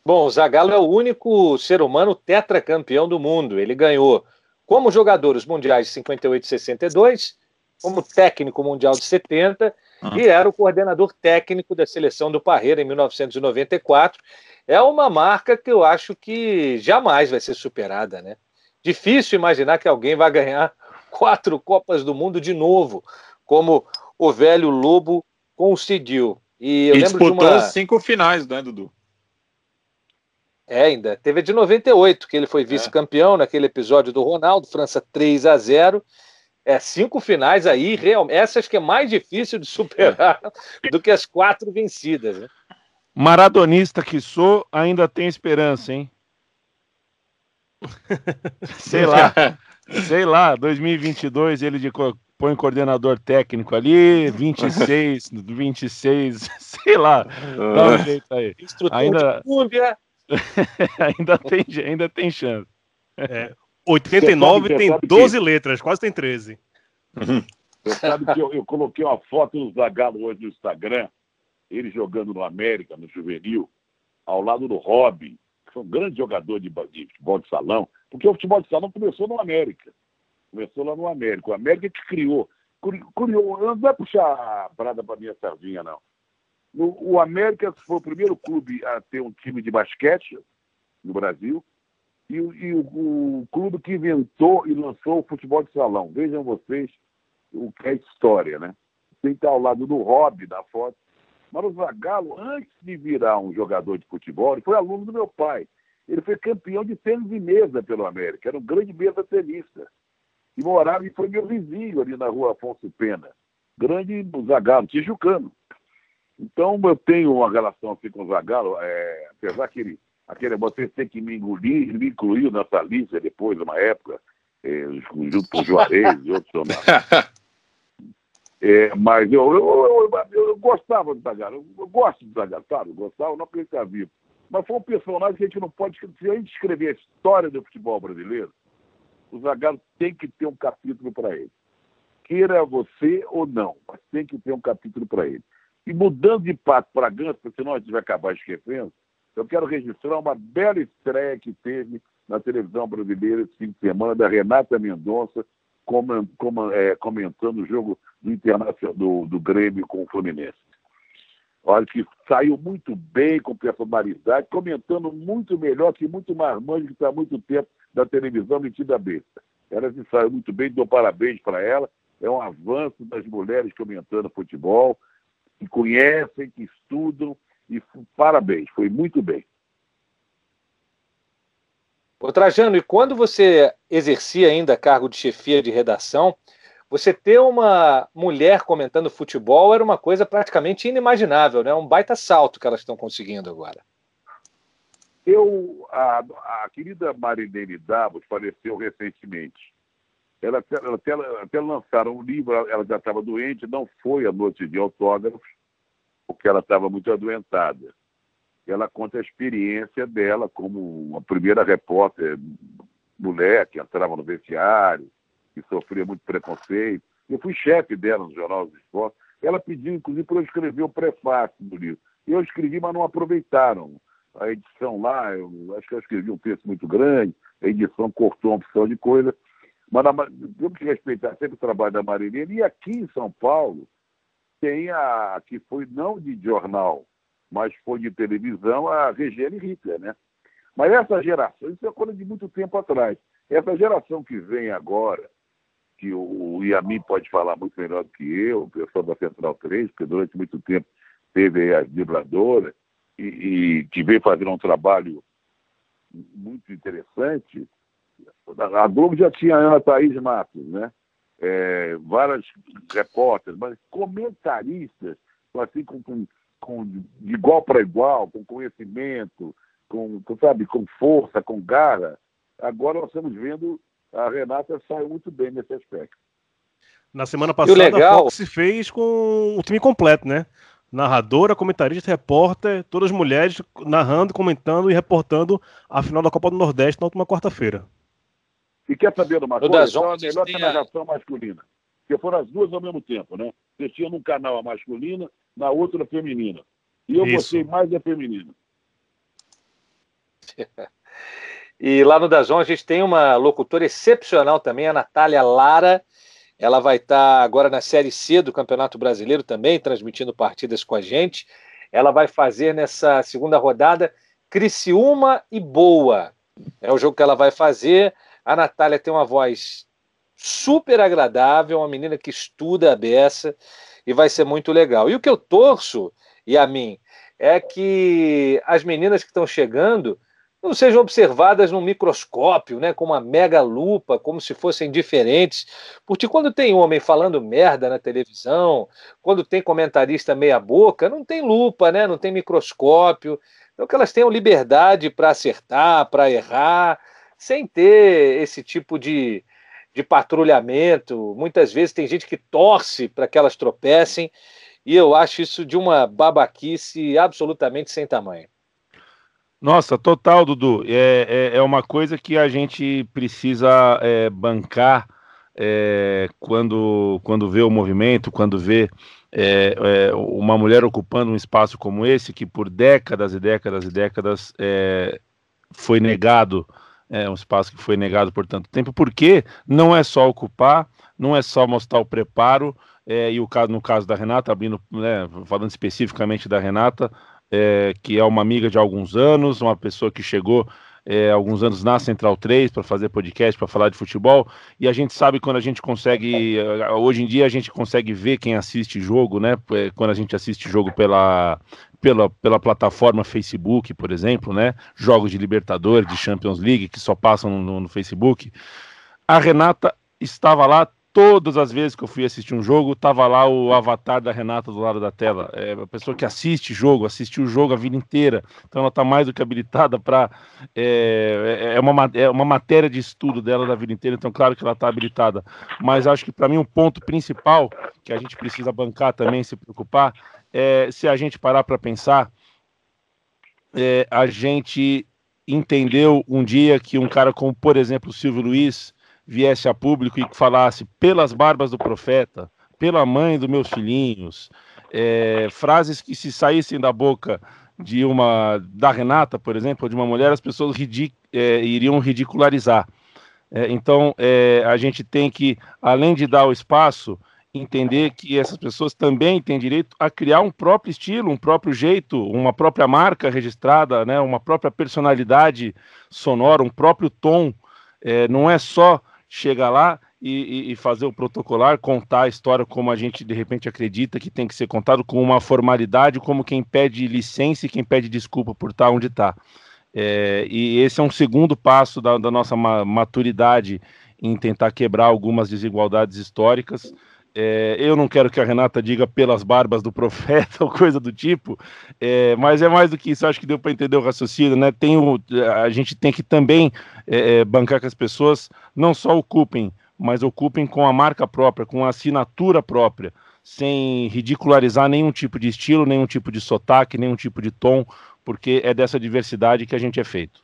Bom, o Zagallo é o único ser humano tetracampeão do mundo. Ele ganhou como jogador os mundiais de 58 e 62, como técnico mundial de 70 uhum. e era o coordenador técnico da seleção do Parreira em 1994. É uma marca que eu acho que jamais vai ser superada, né? Difícil imaginar que alguém vai ganhar quatro Copas do Mundo de novo, como o velho Lobo conseguiu. E, eu e disputou uma... cinco finais, né, Dudu? É, ainda. Teve a de 98, que ele foi vice-campeão é. naquele episódio do Ronaldo, França 3 a 0 é, cinco finais aí, real, essas que é mais difícil de superar do que as quatro vencidas. Né? Maradonista que sou, ainda tem esperança, hein? sei lá, sei lá, 2022 ele de, põe coordenador técnico ali, 26, 26, sei lá, dá um jeito aí. ainda, ainda, tem, ainda tem chance. É, 89 sabe, tem 12 que... letras, quase tem 13. Você sabe que eu, eu, coloquei uma foto do Zagallo hoje no Instagram, ele jogando no América, no Juvenil, ao lado do Robin, que foi um grande jogador de, de futebol de salão, porque o futebol de salão começou no América. Começou lá no América. O América que criou. criou não vai puxar a brada para minha sardinha, não. O, o América foi o primeiro clube a ter um time de basquete no Brasil e, e o, o, clube que inventou e lançou o futebol de salão. Vejam vocês o que é história, né? Tem que estar ao lado do Hobby da foto. Mas o Zagallo, antes de virar um jogador de futebol, ele foi aluno do meu pai. Ele foi campeão de tênis de mesa pelo América, era um grande mesa tenista. E morava e foi meu vizinho ali na rua Afonso Pena. Grande Zagallo, tijucano. Então eu tenho uma relação assim com o Zagallo, é, apesar que ele aquele você tem que me engolir, me incluiu nessa lista depois, uma época, é, junto com o Juarez e outros é, mas eu, eu, eu, eu, gostava do Zagallo, eu, gosto do Zagallo, sabe? Eu gostava, não porque ele está vivo. Mas foi um personagem que a gente não pode. Se a gente escrever a história do futebol brasileiro, o Zagallo tem que ter um capítulo para ele. Queira você ou não, mas tem que ter um capítulo para ele. E mudando de pato para ganso, porque senão a gente vai acabar esquecendo, eu quero registrar uma bela estreia que teve na televisão brasileira esse fim de semana da Renata Mendonça é, comentando o jogo do Internacional do, do Grêmio com o Fluminense. Olha que saiu muito bem, com personalidade, comentando muito melhor que muito marmanjo que está há muito tempo da televisão metida besta. Ela se saiu muito bem, dou parabéns para ela. É um avanço das mulheres comentando futebol, que conhecem, que estudam e parabéns, foi muito bem. Ô Trajano, e quando você exercia ainda cargo de chefia de redação, você ter uma mulher comentando futebol era uma coisa praticamente inimaginável, né? Um baita salto que elas estão conseguindo agora. Eu, a, a querida Marilene Davos faleceu recentemente. Ela, ela, ela até lançaram um livro, ela já estava doente, não foi a noite de autógrafos, porque ela estava muito adoentada. Ela conta a experiência dela como uma primeira repórter mulher que entrava no vestiário, que sofria muito preconceito. Eu fui chefe dela no Jornal dos Esportes. Ela pediu, inclusive, para eu escrever o prefácio do livro. Eu escrevi, mas não aproveitaram. A edição lá, eu acho que eu escrevi um texto muito grande, a edição cortou uma opção de coisa. Mas temos que respeitar sempre o trabalho da Marilene. E aqui em São Paulo, tem a que foi não de jornal, mas foi de televisão, a Regiane Hitler, né? Mas essa geração, isso é coisa de muito tempo atrás. Essa geração que vem agora, que o Yamin pode falar muito melhor do que eu, o pessoal da Central 3, porque durante muito tempo teve as vibradoras, e, e que veio fazer um trabalho muito interessante. A Globo já tinha a Ana Thaís Matos, né? é, várias repórteres, mas comentaristas, assim, com, com, com de igual para igual, com conhecimento, com, sabe, com força, com garra. Agora nós estamos vendo a Renata saiu muito bem nesse aspecto. Na semana passada, legal... a Fox se fez com o time completo, né? Narradora, comentarista, repórter, todas mulheres narrando, comentando e reportando a final da Copa do Nordeste na última quarta-feira. E quer saber de uma coisa? Então, a melhor que a narração masculina. Porque foram as duas ao mesmo tempo, né? Você tinha num canal a masculina, na outra a feminina. E eu Isso. gostei mais da feminina. e lá no Dazon a gente tem uma locutora excepcional também, a Natália Lara. Ela vai estar agora na Série C do Campeonato Brasileiro também, transmitindo partidas com a gente. Ela vai fazer nessa segunda rodada Criciúma e Boa. É o jogo que ela vai fazer. A Natália tem uma voz super agradável, uma menina que estuda a beça e vai ser muito legal. E o que eu torço, e a mim, é que as meninas que estão chegando não sejam observadas num microscópio, né, com uma mega lupa, como se fossem diferentes. Porque quando tem homem falando merda na televisão, quando tem comentarista meia boca, não tem lupa, né, não tem microscópio. Então que elas tenham liberdade para acertar, para errar, sem ter esse tipo de, de patrulhamento. Muitas vezes tem gente que torce para que elas tropecem, e eu acho isso de uma babaquice absolutamente sem tamanho. Nossa, total, Dudu. É, é, é uma coisa que a gente precisa é, bancar é, quando, quando vê o movimento, quando vê é, é, uma mulher ocupando um espaço como esse, que por décadas e décadas e décadas é, foi negado, é um espaço que foi negado por tanto tempo, porque não é só ocupar, não é só mostrar o preparo, é, e o caso, no caso da Renata, abrindo, né, falando especificamente da Renata, é, que é uma amiga de alguns anos, uma pessoa que chegou é, alguns anos na Central 3 para fazer podcast, para falar de futebol, e a gente sabe quando a gente consegue, é, hoje em dia a gente consegue ver quem assiste jogo, né? É, quando a gente assiste jogo pela, pela, pela plataforma Facebook, por exemplo, né? Jogos de Libertadores, de Champions League, que só passam no, no Facebook. A Renata estava lá todas as vezes que eu fui assistir um jogo, tava lá o avatar da Renata do lado da tela. É uma pessoa que assiste jogo, assistiu o jogo a vida inteira. Então ela está mais do que habilitada para. É, é, é, uma, é uma matéria de estudo dela da vida inteira, então claro que ela está habilitada. Mas acho que para mim um ponto principal que a gente precisa bancar também, se preocupar, é se a gente parar para pensar, é, a gente entendeu um dia que um cara como, por exemplo, o Silvio Luiz viesse a público e falasse pelas barbas do profeta, pela mãe dos meus filhinhos, é, frases que se saíssem da boca de uma da Renata, por exemplo, de uma mulher, as pessoas ridic, é, iriam ridicularizar. É, então, é, a gente tem que, além de dar o espaço, entender que essas pessoas também têm direito a criar um próprio estilo, um próprio jeito, uma própria marca registrada, né, uma própria personalidade sonora, um próprio tom. É, não é só chegar lá e, e, fazer o protocolar, contar a história como a gente de repente acredita que tem que ser contado, com uma formalidade, como quem pede licença e quem pede desculpa por estar onde está. É, e esse é um segundo passo da, da nossa maturidade em tentar quebrar algumas desigualdades históricas. É, eu não quero que a Renata diga pelas barbas do profeta ou coisa do tipo, é, mas é mais do que isso. Acho que deu para entender o raciocínio, né? Tem o, a gente tem que também é, é, bancar que as pessoas não só ocupem, mas ocupem com a marca própria, com a assinatura própria, sem ridicularizar nenhum tipo de estilo, nenhum tipo de sotaque, nenhum tipo de tom, porque é dessa diversidade que a gente é feito.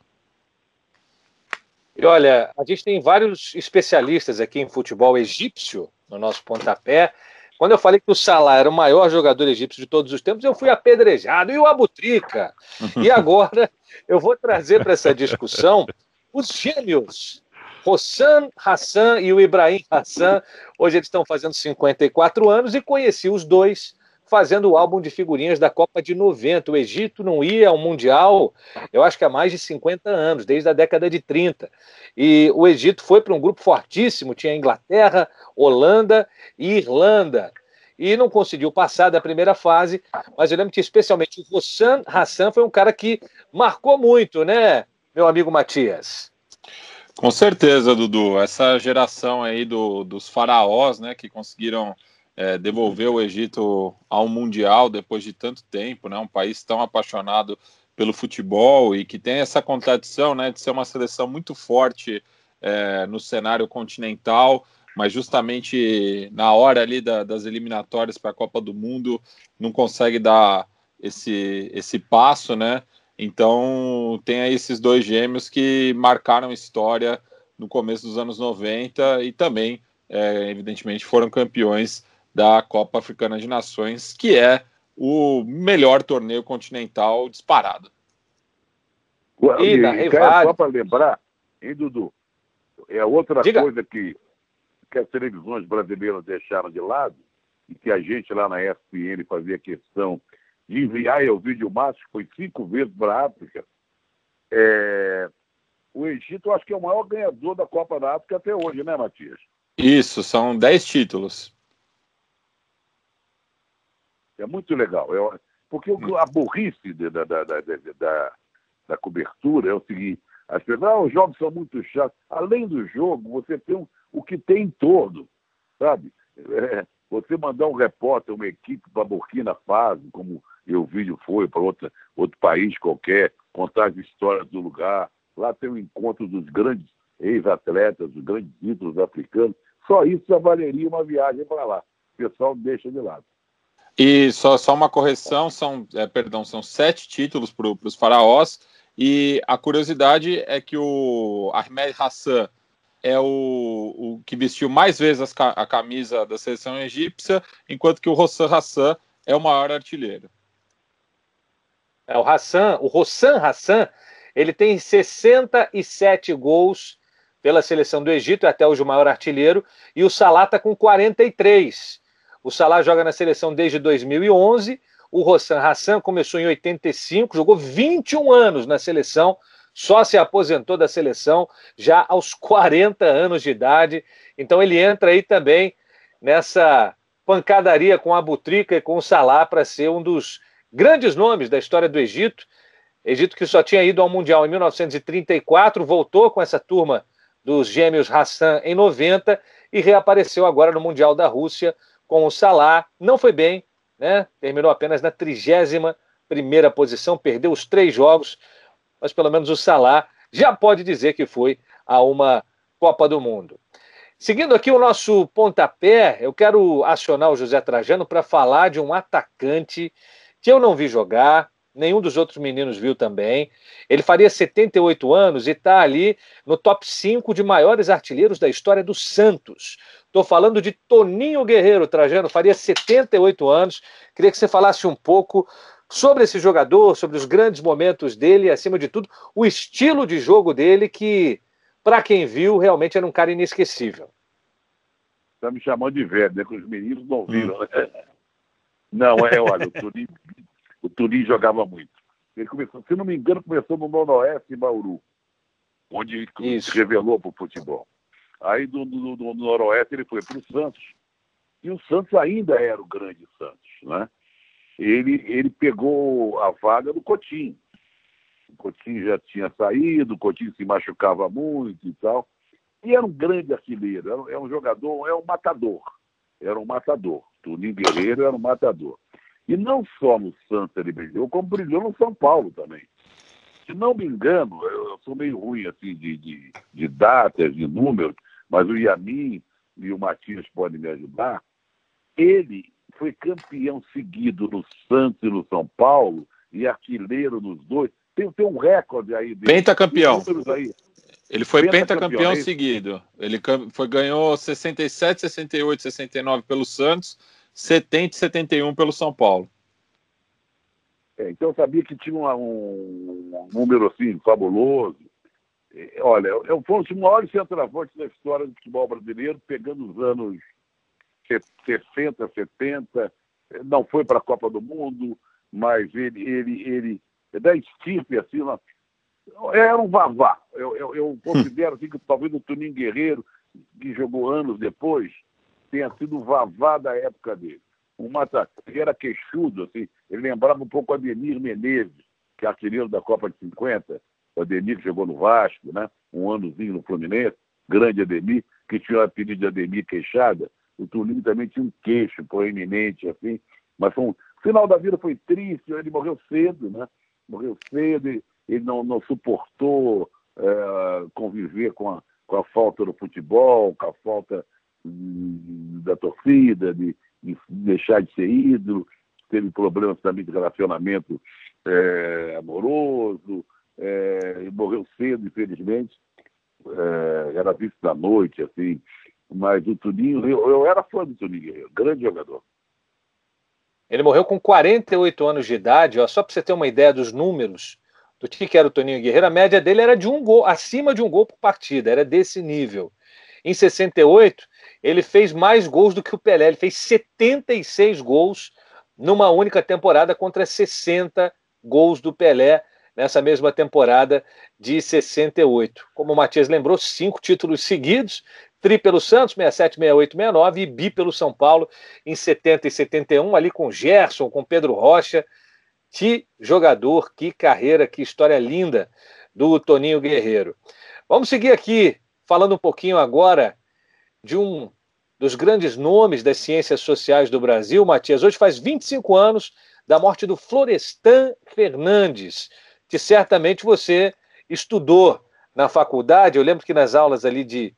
E olha, a gente tem vários especialistas aqui em futebol egípcio no nosso pontapé. Quando eu falei que o Salah era o maior jogador egípcio de todos os tempos, eu fui apedrejado. E o Abutrica? E agora eu vou trazer para essa discussão os gêmeos. Hossan Hassan e o Ibrahim Hassan. Hoje eles estão fazendo 54 anos e conheci os dois fazendo o álbum de figurinhas da Copa de 90. O Egito não ia ao Mundial, eu acho que há mais de 50 anos, desde a década de 30. E o Egito foi para um grupo fortíssimo, tinha Inglaterra, Holanda e Irlanda. E não conseguiu passar da primeira fase, mas eu lembro que especialmente o Hossan Hassan foi um cara que marcou muito, né, meu amigo Matias? Com certeza, Dudu. Essa geração aí do, dos faraós, né, que conseguiram é, devolver o Egito ao Mundial depois de tanto tempo, né? Um país tão apaixonado pelo futebol e que tem essa contradição, né, de ser uma seleção muito forte é, no cenário continental, mas justamente na hora ali da, das eliminatórias para a Copa do Mundo não consegue dar esse esse passo, né? Então tem aí esses dois gêmeos que marcaram história no começo dos anos 90 e também, é, evidentemente, foram campeões da Copa Africana de Nações, que é o melhor torneio continental disparado. E, e na só para lembrar, hein, Dudu? É outra Diga. coisa que, que as televisões brasileiras deixaram de lado e que a gente lá na ESPN fazia questão de enviar o vídeo máximo, foi cinco vezes para a África. É... O Egito, acho que é o maior ganhador da Copa da África até hoje, né, Matias? Isso, são dez títulos. É muito legal. É, porque a burrice da, da, da, da, cobertura é o seguinte: as pessoas, ah, os jogos são muito chatos. Além do jogo, você tem um, o que tem em torno, sabe? É, você mandar um repórter, uma equipe para Burkina Faso, como o vídeo foi, para outro, país qualquer, contar as histórias do lugar. Lá tem o um encontro dos grandes ex-atletas, dos grandes títulos africanos. Só isso já valeria uma viagem para lá. O pessoal deixa de lado. E só, só uma correção, são, é, perdão, são sete títulos para os faraós, e a curiosidade é que o Ahmed Hassan é o, o que vestiu mais vezes a camisa da seleção egípcia, enquanto que o Rossan Hassan é o maior artilheiro. É, o Hassan, o Rossan Hassan, ele tem 67 gols pela seleção do Egito, é até hoje o maior artilheiro, e o Salah está com 43. O Salah joga na seleção desde 2011, o Rossan Hassan começou em 85, jogou 21 anos na seleção, só se aposentou da seleção já aos 40 anos de idade. Então ele entra aí também nessa pancadaria com a Butrica e com o Salah para ser um dos grandes nomes da história do Egito. Egito que só tinha ido ao Mundial em 1934, voltou com essa turma dos gêmeos Hassan em 90 e reapareceu agora no Mundial da Rússia com o Salah. Não foi bem, né? Terminou apenas na trigésima primeira posição, perdeu os três jogos, mas pelo menos o Salah já pode dizer que foi a uma Copa do Mundo. Seguindo aqui o nosso pontapé, eu quero acionar o José Trajano para falar de um atacante que eu não vi jogar, nenhum dos outros meninos viu também. Ele faria 78 anos e está ali no top 5 de maiores artilheiros da história do Santos. Estou falando de Toninho Guerreiro, Trajano, faria 78 anos. Queria que você falasse um pouco sobre esse jogador, sobre os grandes momentos dele e, acima de tudo, o estilo de jogo dele, que, para quem viu, realmente era um cara inesquecível. Está me chamando de velho, né? Que os meninos não viram, né? Não, é, olha, o Turim, o Turim jogava muito. Ele começou, se não me engano, começou no Noroeste, em Bauru, onde Isso. se revelou para o futebol. Aí do, do, do, Noroeste ele foi para o Santos. E o Santos ainda era o grande Santos, né? Ele, ele pegou a vaga do Coutinho. O Coutinho já tinha saído, o Coutinho se machucava muito e tal. E era um grande artilheiro, era, era um jogador, era um matador. Era um matador. Tuninho Guerreiro era um matador. E não só no Santos ele brilhou, como brilhou no São Paulo também. Se não me engano, eu, eu sou meio ruim assim de, de, de datas, de números, mas o Yamin e o Matias podem me ajudar. Ele foi campeão seguido no Santos e no São Paulo e artilheiro nos dois. Tem, tem um recorde aí dele. Pentacampeão. Aí. Ele foi pentacampeão, pentacampeão é seguido. Ele foi, ganhou 67, 68, 69 pelo Santos, 70 e 71 pelo São Paulo. É, então eu sabia que tinha um, um número assim fabuloso. É, olha, eu fui um dos maiores centroavantes da história do futebol brasileiro, pegando os anos 60, 70, não foi para a Copa do Mundo, mas ele, ele, ele é da estirpe, assim, era um vavá. Eu, eu, eu considero assim, que talvez o Toninho Guerreiro, que jogou anos depois, tenha sido o vavá da época dele. Um mata, ele era queixudo, assim, ele lembrava um pouco o Ademir Menezes, que é artilheiro da Copa de 50, o Ademir que jogou no Vasco, né? um anozinho no Fluminense, grande Ademir, que tinha o apelido de Ademir Queixada, o Tulinho também tinha um queixo proeminente, assim, mas foi um... o final da vida foi triste, ele morreu cedo, né? Morreu cedo, ele não, não suportou é, conviver com a, com a falta do futebol, com a falta da torcida, de, de, deixar de ser ídolo, teve problemas também de relacionamento é, amoroso, é, morreu cedo, infelizmente, é, era visto da noite, assim, mas o Tuninho, eu, eu era fã do Tuninho grande jogador. Ele morreu com 48 anos de idade, ó, só para você ter uma ideia dos números do que era o Toninho Guerreiro, a média dele era de um gol, acima de um gol por partida, era desse nível. Em 68, ele fez mais gols do que o Pelé, ele fez 76 gols numa única temporada contra 60 gols do Pelé nessa mesma temporada de 68. Como o Matias lembrou, cinco títulos seguidos, tri pelo Santos, 67, 68, 69, e bi pelo São Paulo em 70 e 71, ali com Gerson, com Pedro Rocha. Que jogador, que carreira, que história linda do Toninho Guerreiro. Vamos seguir aqui, falando um pouquinho agora de um dos grandes nomes das ciências sociais do Brasil, Matias. Hoje faz 25 anos da morte do Florestan Fernandes, que certamente você estudou na faculdade. Eu lembro que nas aulas ali de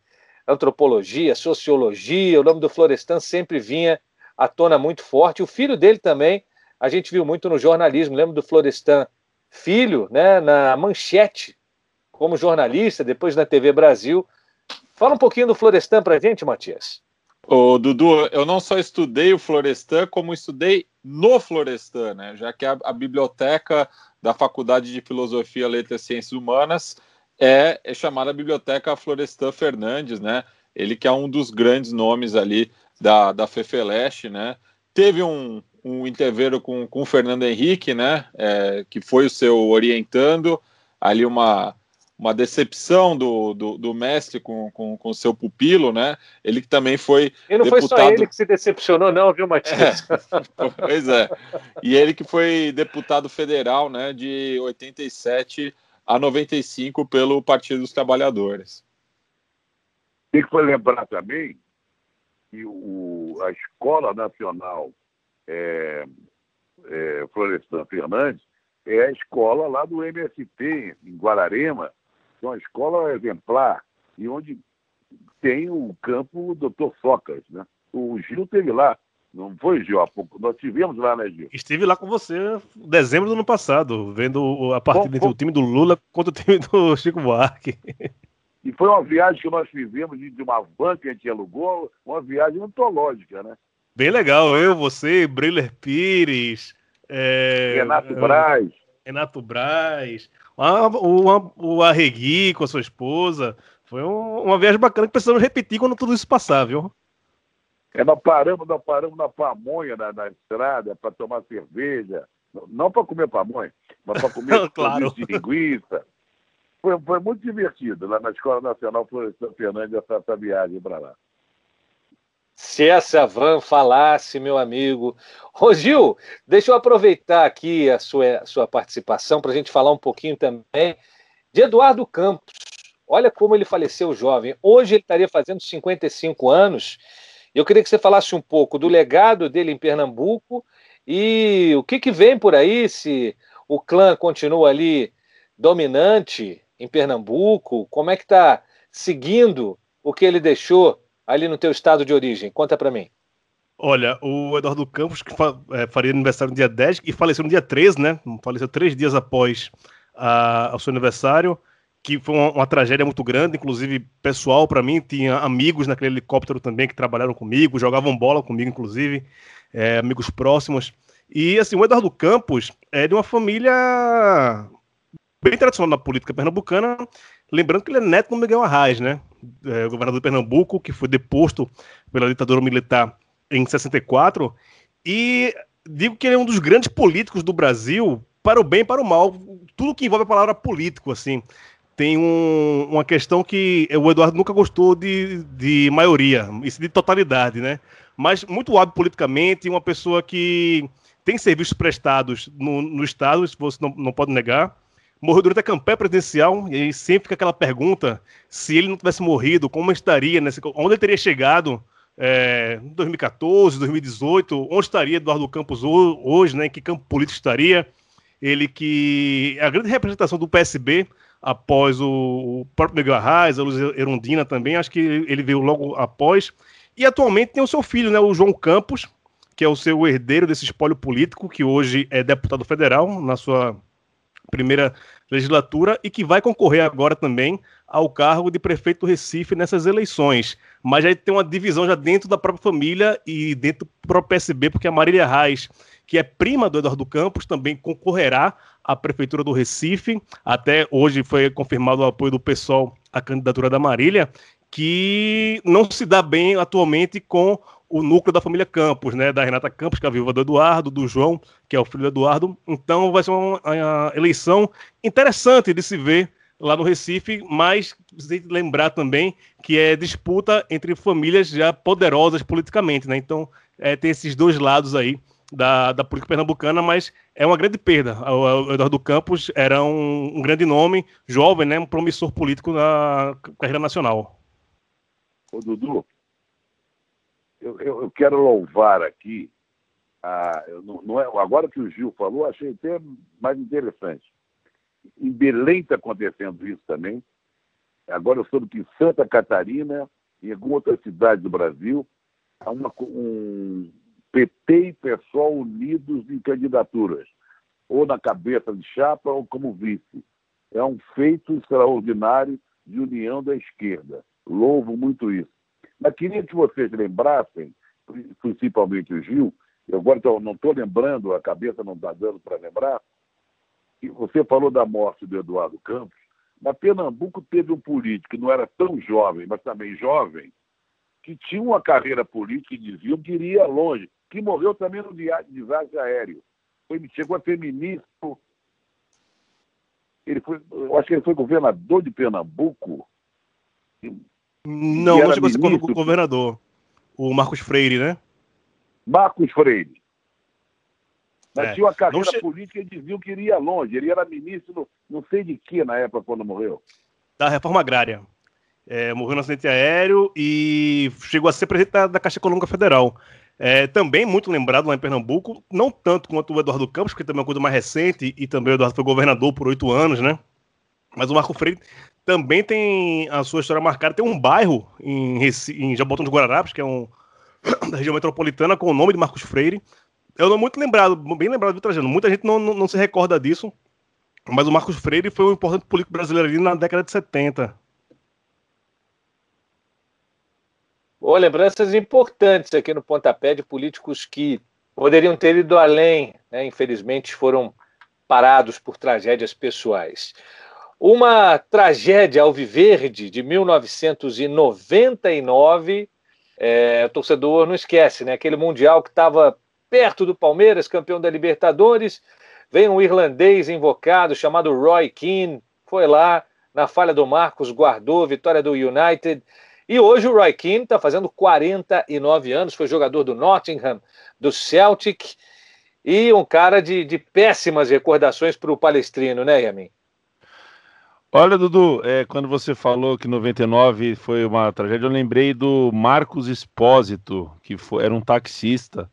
antropologia, sociologia, o nome do Florestan sempre vinha à tona muito forte. O filho dele também, a gente viu muito no jornalismo. Lembro do Florestan filho, né, na Manchete, como jornalista, depois na TV Brasil. Fala um pouquinho do Florestan para a gente, Matias. Ô, Dudu, eu não só estudei o Florestan, como estudei no Florestan, né? Já que a, a biblioteca da Faculdade de Filosofia, Letras e Ciências Humanas é, é chamada Biblioteca Florestan Fernandes, né? Ele que é um dos grandes nomes ali da, da Fefeleste, né? Teve um, um interveiro com, com o Fernando Henrique, né? É, que foi o seu orientando, ali uma, uma decepção do, do, do mestre com o com, com seu pupilo, né? Ele que também foi. E não deputado... foi só ele que se decepcionou, não, viu, Matias? É, pois é. E ele que foi deputado federal, né, de 87 a 95 pelo Partido dos Trabalhadores. Tem que lembrar também que o, a Escola Nacional é, é, Florestan Fernandes é a escola lá do MST, em Guararema, é uma escola exemplar, e onde tem o campo Dr. Socas, né? O Gil teve lá, não foi, Gil? Há pouco. Nós tivemos lá, né, Gil? Estive lá com você em dezembro do ano passado, vendo a partida entre o time do Lula contra o time do Chico Buarque. E foi uma viagem que nós fizemos de uma van que a gente alugou, uma viagem antológica, né? Bem legal, eu, você, Breiler Pires, é... Renato Braz. Renato Braz, o, o Arregui com a sua esposa. Foi um, uma viagem bacana que precisamos repetir quando tudo isso passar, viu? É, nós paramos, nós paramos na pamonha na, na estrada para tomar cerveja. Não para comer pamonha, mas para comer claro. de linguiça. Foi, foi muito divertido lá na Escola Nacional Florestan Fernandes essa, essa viagem para lá. Se essa van falasse, meu amigo. Ô Gil, deixa eu aproveitar aqui a sua, sua participação para a gente falar um pouquinho também de Eduardo Campos. Olha como ele faleceu jovem. Hoje ele estaria fazendo 55 anos eu queria que você falasse um pouco do legado dele em Pernambuco e o que, que vem por aí, se o clã continua ali dominante em Pernambuco, como é que está seguindo o que ele deixou ali no teu estado de origem? Conta para mim. Olha, o Eduardo Campos, que é, faria aniversário no dia 10 e faleceu no dia 13, né? Faleceu três dias após o seu aniversário que foi uma, uma, tragédia muito grande, inclusive pessoal para mim, tinha amigos naquele helicóptero também que trabalharam comigo, jogavam bola comigo, inclusive, é, amigos próximos. E assim, o Eduardo Campos é de uma família bem tradicional na política pernambucana, lembrando que ele é neto do Miguel Arraes, né? É, governador de Pernambuco, que foi deposto pela ditadura militar em 64. E digo que ele é um dos grandes políticos do Brasil, para o bem e para o mal, tudo que envolve a palavra político, assim tem um, uma questão que o Eduardo nunca gostou de, de maioria, isso de totalidade, né? Mas muito hábil politicamente, uma pessoa que tem serviços prestados no, no Estado, isso você não, não pode negar. Morreu durante a campanha presidencial, e aí sempre fica aquela pergunta: se ele não tivesse morrido, como estaria, nesse, onde ele teria chegado é, em 2014, 2018, onde estaria Eduardo Campos hoje, né? Em que campo político estaria? Ele que é a grande representação do PSB após o, o próprio Miguel Arraes, a Luz Erundina também, acho que ele veio logo após. E atualmente tem o seu filho, né, o João Campos, que é o seu herdeiro desse espólio político, que hoje é deputado federal na sua primeira legislatura e que vai concorrer agora também ao cargo de prefeito do Recife nessas eleições. Mas aí tem uma divisão já dentro da própria família e dentro do próprio PSB, porque a Marília Reis, que é prima do Eduardo Campos, também concorrerá à prefeitura do Recife. Até hoje foi confirmado o apoio do PSOL à candidatura da Marília, que não se dá bem atualmente com o núcleo da família Campos, né? Da Renata Campos, que é a viúva do Eduardo, do João, que é o filho do Eduardo. Então vai ser uma, uma eleição interessante de se ver lá no Recife, mas precisa lembrar também que é disputa entre famílias já poderosas politicamente, né? Então é, tem esses dois lados aí da, da política pernambucana, mas é uma grande perda. O, o Eduardo Campos era um, um, grande nome, jovem, né, um promissor político na carreira nacional. Ô, Dudu, eu, eu, eu quero louvar aqui, a, não, não é, agora que o Gil falou, achei até mais interessante. Em Belém está acontecendo isso também. Agora eu soube que em Santa Catarina, em alguma outra cidade do Brasil, há uma, um, PT e PSOL unidos em candidaturas, ou na cabeça de chapa ou como vice. É um feito extraordinário de união da esquerda. Louvo muito isso. Mas queria que vocês lembrassem, principalmente o Gil, eu agora não estou lembrando, a cabeça não está dando para lembrar, que você falou da morte do Eduardo Campos, mas Pernambuco teve um político que não era tão jovem, mas também jovem, que tinha uma carreira política e diziam que iria longe que morreu também no desastre aéreo. Foi, chegou a ser ministro. Ele foi, eu acho que ele foi governador de Pernambuco. Não, não chegou a ser governador. O Marcos Freire, né? Marcos Freire. Mas é. tinha uma carreira che... política e diziam que iria longe. Ele era ministro, não sei de que na época quando morreu. Da reforma agrária. É, morreu no acidente aéreo e chegou a ser presidente da, da Caixa Econômica Federal. É, também muito lembrado lá em Pernambuco, não tanto quanto o Eduardo Campos, porque também é uma coisa mais recente, e também o Eduardo foi governador por oito anos, né? Mas o Marco Freire também tem a sua história marcada. Tem um bairro em, Reci, em Jabotão dos Guararapes, que é um da região metropolitana, com o nome de Marcos Freire. Eu não muito lembrado, bem lembrado do Trajano. Muita gente não, não, não, se recorda disso, mas o Marcos Freire foi um importante político brasileiro ali na década de 70. Ou lembranças importantes aqui no pontapé de políticos que poderiam ter ido além, né? infelizmente foram parados por tragédias pessoais. Uma tragédia alviverde de 1999, é, o torcedor não esquece, né? Aquele Mundial que estava perto do Palmeiras, campeão da Libertadores, vem um irlandês invocado chamado Roy Keane, foi lá, na falha do Marcos, guardou, vitória do United, e hoje o Roy Keane está fazendo 49 anos, foi jogador do Nottingham, do Celtic, e um cara de, de péssimas recordações para o palestrino, né, Yamin? Olha, Dudu, é, quando você falou que 99 foi uma tragédia, eu lembrei do Marcos Espósito, que foi, era um taxista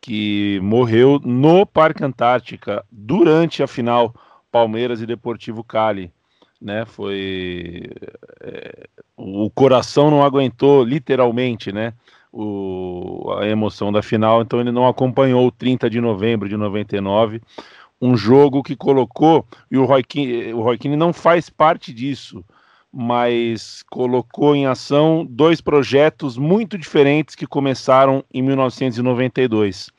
que morreu no Parque Antártica durante a final Palmeiras e Deportivo Cali né? Foi é, o coração não aguentou literalmente, né? O, a emoção da final, então ele não acompanhou o 30 de novembro de 99, um jogo que colocou e o Roy Keane, o Roy Keane não faz parte disso, mas colocou em ação dois projetos muito diferentes que começaram em 1992.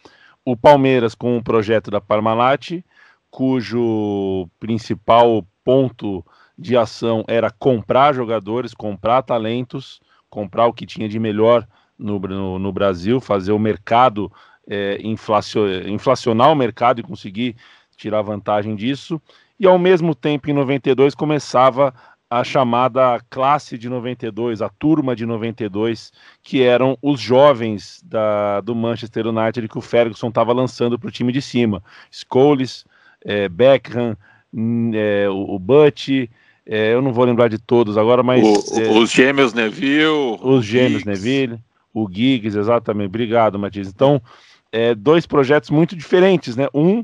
O Palmeiras com o projeto da Parmalat, cujo principal ponto de ação era comprar jogadores, comprar talentos, comprar o que tinha de melhor no, no, no Brasil, fazer o mercado é, inflacionar o mercado e conseguir tirar vantagem disso. E ao mesmo tempo, em 92, começava a chamada classe de 92, a turma de 92, que eram os jovens da, do Manchester United que o Ferguson estava lançando para o time de cima. Scholes, é, Beckham, é, o, o Butch, é, eu não vou lembrar de todos agora, mas. O, os gêmeos Neville. Os gêmeos Giggs. Neville, o Giggs, exatamente. Obrigado, Matias. Então, dois projetos muito diferentes, né? Um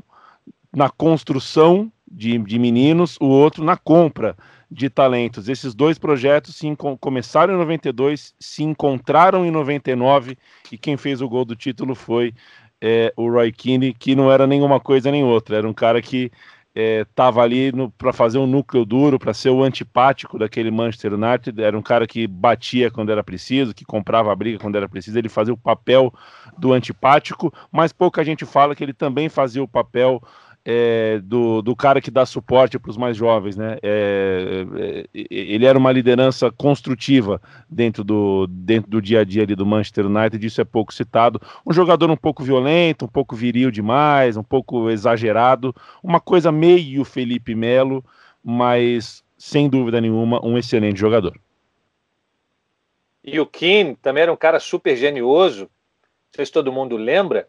na construção de, de meninos, o outro na compra de talentos. Esses dois projetos se começaram em 92, se encontraram em 99 e quem fez o gol do título foi é, o Roy Keane, que não era nenhuma coisa nem outra, era um cara que estava é, ali para fazer um núcleo duro, para ser o antipático daquele Manchester United. Era um cara que batia quando era preciso, que comprava a briga quando era preciso. Ele fazia o papel do antipático, mas pouca gente fala que ele também fazia o papel é, do, do cara que dá suporte para os mais jovens, né? É, é, ele era uma liderança construtiva dentro do, dentro do dia a dia ali do Manchester United, isso é pouco citado. Um jogador um pouco violento, um pouco viril demais, um pouco exagerado, uma coisa meio Felipe Melo, mas sem dúvida nenhuma um excelente jogador. E o Kim também era um cara super genioso, não sei se todo mundo lembra,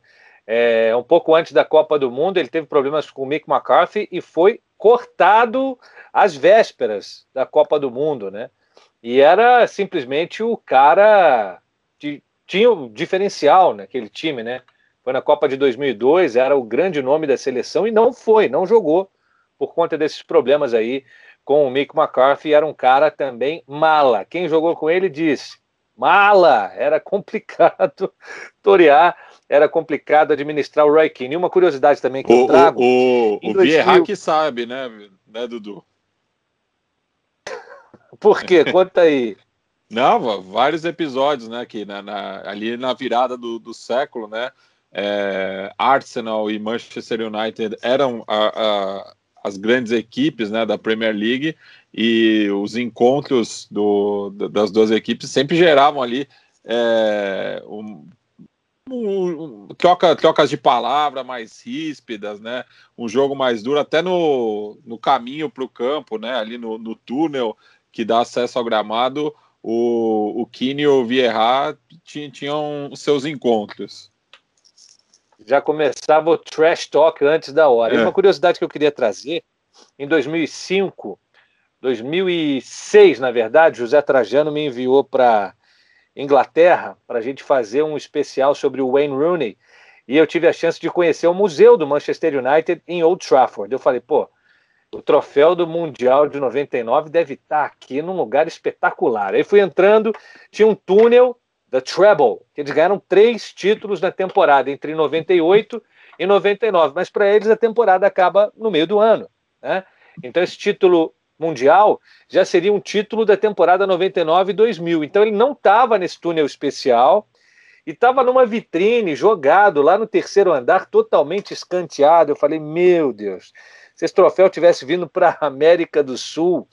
É, um pouco antes da Copa do Mundo, ele teve problemas com o Mick McCarthy e foi cortado às vésperas da Copa do Mundo, né? E era simplesmente o cara que tinha o diferencial naquele time, né? Foi na Copa de 2002, era o grande nome da seleção e não foi, não jogou por conta desses problemas aí com o Mick McCarthy. Era um cara também mala. Quem jogou com ele disse: mala, era complicado torear era complicado administrar o Roy Keane. E uma curiosidade também que o, eu trago. O, o, o Vieira que sabe, né, né, Dudu? Por quê? Conta aí. Não, vários episódios, né? Que na, na, ali na virada do, do século, né? É, Arsenal e Manchester United eram a, a, as grandes equipes né, da Premier League e os encontros do, das duas equipes sempre geravam ali é, um, um, troca, trocas de palavra mais ríspidas, né? Um jogo mais duro, até no, no caminho para o campo, né? Ali no, no, túnel que dá acesso ao gramado, o, o Kine e o Vieira tinham, tinham seus encontros. Já começava o trash talk antes da hora. É. E uma curiosidade que eu queria trazer, em 2005, 2006, na verdade, José Trajano me enviou para Inglaterra para a gente fazer um especial sobre o Wayne Rooney. E eu tive a chance de conhecer o museu do Manchester United em Old Trafford. Eu falei, pô, o troféu do Mundial de 99 deve estar aqui num lugar espetacular. Aí fui entrando, tinha um túnel da Treble, que eles ganharam três títulos na temporada, entre 98 e 99. Mas para eles a temporada acaba no meio do ano. Né? Então esse título mundial já seria um título da temporada 99 e 2000. Então ele não estava nesse túnel especial e estava numa vitrine, jogado lá no terceiro andar, totalmente escanteado. Eu falei, meu Deus, se esse troféu tivesse vindo para a América do Sul,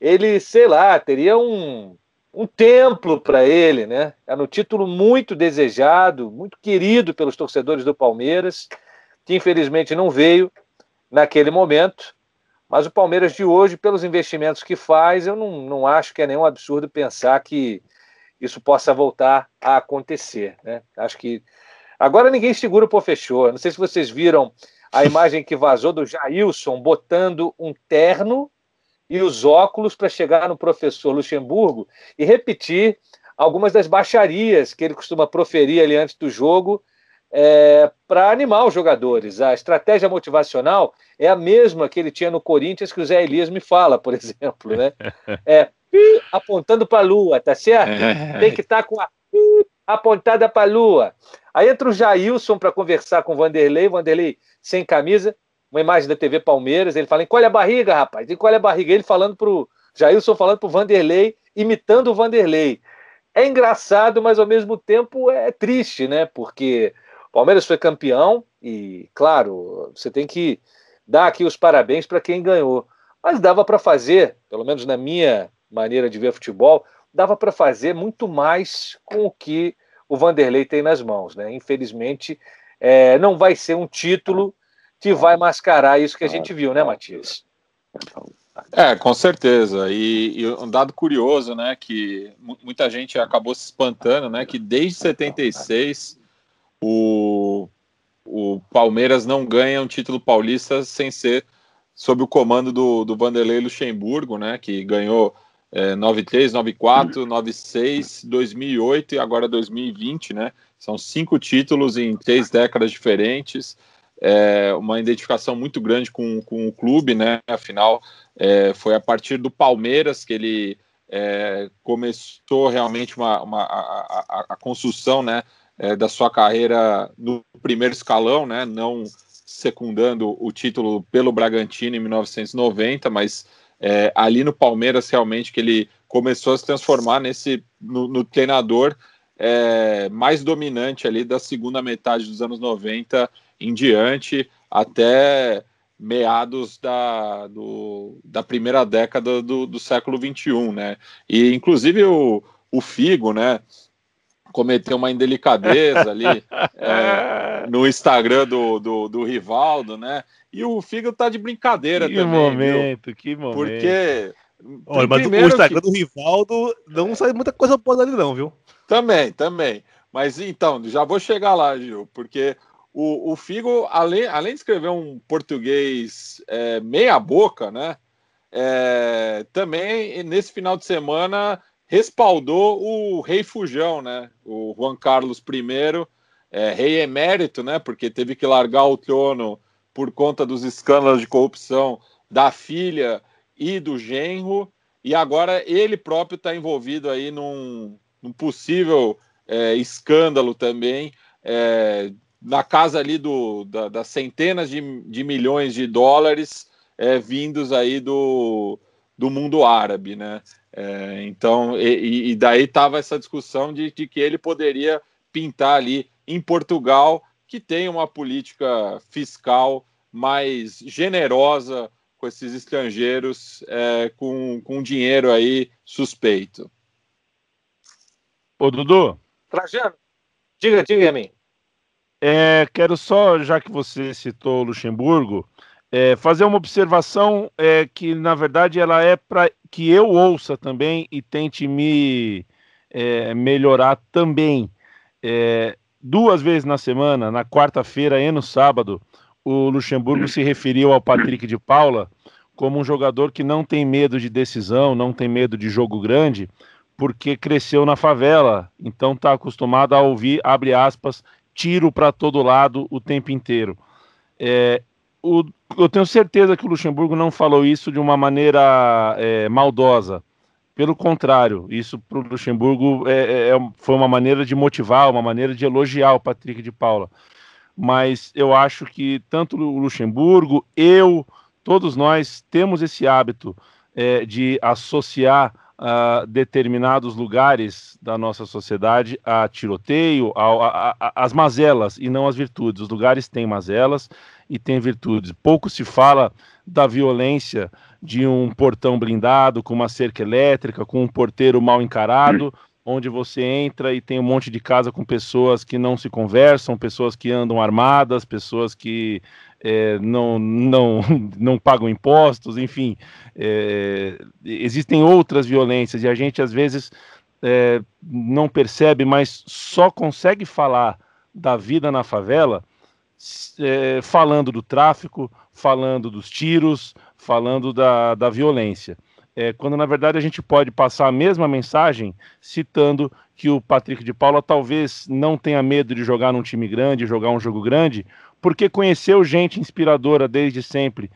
ele, sei lá, teria um, um templo para ele, né? Era um título muito desejado, muito querido pelos torcedores do Palmeiras, que infelizmente não veio naquele momento. Mas o Palmeiras de hoje, pelos investimentos que faz, eu não, não acho que é nenhum absurdo pensar que isso possa voltar a acontecer. Né? Acho que agora ninguém segura o pô fechou. Não sei se vocês viram a imagem que vazou do Jailson botando um terno e os óculos para chegar no professor Luxemburgo e repetir algumas das baixarias que ele costuma proferir ali antes do jogo é, para animar os jogadores. A estratégia motivacional é a mesma que ele tinha no Corinthians, que o Zé Elias me fala, por exemplo. Né? É apontando para a lua, tá certo? Tem que estar tá com a apontada para a lua. Aí entra o Jailson para conversar com o Vanderlei, Vanderlei sem camisa, uma imagem da TV Palmeiras, ele fala, encolhe a barriga, rapaz, encolhe a barriga. Ele falando para o Jailson falando para o Vanderlei, imitando o Vanderlei. É engraçado, mas ao mesmo tempo é triste, né? Porque Palmeiras foi campeão e, claro, você tem que dar aqui os parabéns para quem ganhou. Mas dava para fazer, pelo menos na minha maneira de ver futebol, dava para fazer muito mais com o que o Vanderlei tem nas mãos. Né? Infelizmente, é, não vai ser um título que vai mascarar isso que a gente viu, né, Matias? É, com certeza. E, e, um dado curioso, né, que muita gente acabou se espantando, né, que desde 76 o, o Palmeiras não ganha um título paulista sem ser sob o comando do, do Vanderlei Luxemburgo, né, que ganhou é, 93, 94, 96, 2008 e agora 2020, né? São cinco títulos em três décadas diferentes, é, uma identificação muito grande com, com o clube, né? Afinal, é, foi a partir do Palmeiras que ele é, começou realmente uma, uma a, a, a construção, né? É, da sua carreira no primeiro escalão, né? Não secundando o título pelo Bragantino em 1990, mas é, ali no Palmeiras realmente que ele começou a se transformar nesse no, no treinador é, mais dominante ali da segunda metade dos anos 90 em diante até meados da, do, da primeira década do, do século 21, né? E inclusive o, o Figo, né? Cometeu uma indelicadeza ali é, no Instagram do, do, do, Rivaldo, né? E o Figo tá de brincadeira que também. Momento, viu? Que momento, Porque. Olha, mas o Instagram que... do Rivaldo não sai muita coisa boa dali, não, viu? Também, também. Mas então, já vou chegar lá, Gil, porque o, o Figo, além, além de escrever um português é, meia boca, né? É, também nesse final de semana respaldou o rei Fujão, né? O Juan Carlos I, é, rei emérito, né? Porque teve que largar o trono por conta dos escândalos de corrupção da filha e do genro, e agora ele próprio está envolvido aí num, num possível é, escândalo também é, na casa ali do, da, das centenas de, de, milhões de dólares é, vindos aí do, do mundo árabe, né? É, então, e, e daí estava essa discussão de, de, que ele poderia pintar ali em Portugal, que tem uma política fiscal mais generosa com esses estrangeiros é, com, com dinheiro aí suspeito. Ô, Dudu. Trajano, diga, diga a mim. É, quero só, já que você citou Luxemburgo, é, fazer uma observação é, que, na verdade, ela é para que eu ouça também e tente me é, melhorar também. É, duas vezes na semana, na quarta-feira e no sábado, o Luxemburgo se referiu ao Patrick de Paula como um jogador que não tem medo de decisão, não tem medo de jogo grande, porque cresceu na favela, então está acostumado a ouvir, abre aspas, tiro para todo lado o tempo inteiro. É, o, eu tenho certeza que o Luxemburgo não falou isso de uma maneira é, maldosa. Pelo contrário, isso para o Luxemburgo é, é, é, foi uma maneira de motivar, uma maneira de elogiar o Patrick de Paula. Mas eu acho que tanto o Luxemburgo, eu, todos nós temos esse hábito é, de associar uh, determinados lugares da nossa sociedade a tiroteio, às mazelas e não às virtudes. Os lugares têm mazelas e têm virtudes. Pouco se fala da violência de um portão blindado com uma cerca elétrica, com um porteiro mal encarado, onde você entra e tem um monte de casa com pessoas que não se conversam, pessoas que andam armadas, pessoas que é, não, não, não pagam impostos, enfim, é, existem outras violências e a gente às vezes é, não percebe, mas só consegue falar da vida na favela é, falando do tráfico, falando dos tiros, falando da, da violência. É, quando na verdade a gente pode passar a mesma mensagem citando que o Patrick de Paula talvez não tenha medo de jogar num time grande, jogar um jogo grande, porque conheceu gente inspiradora desde sempre.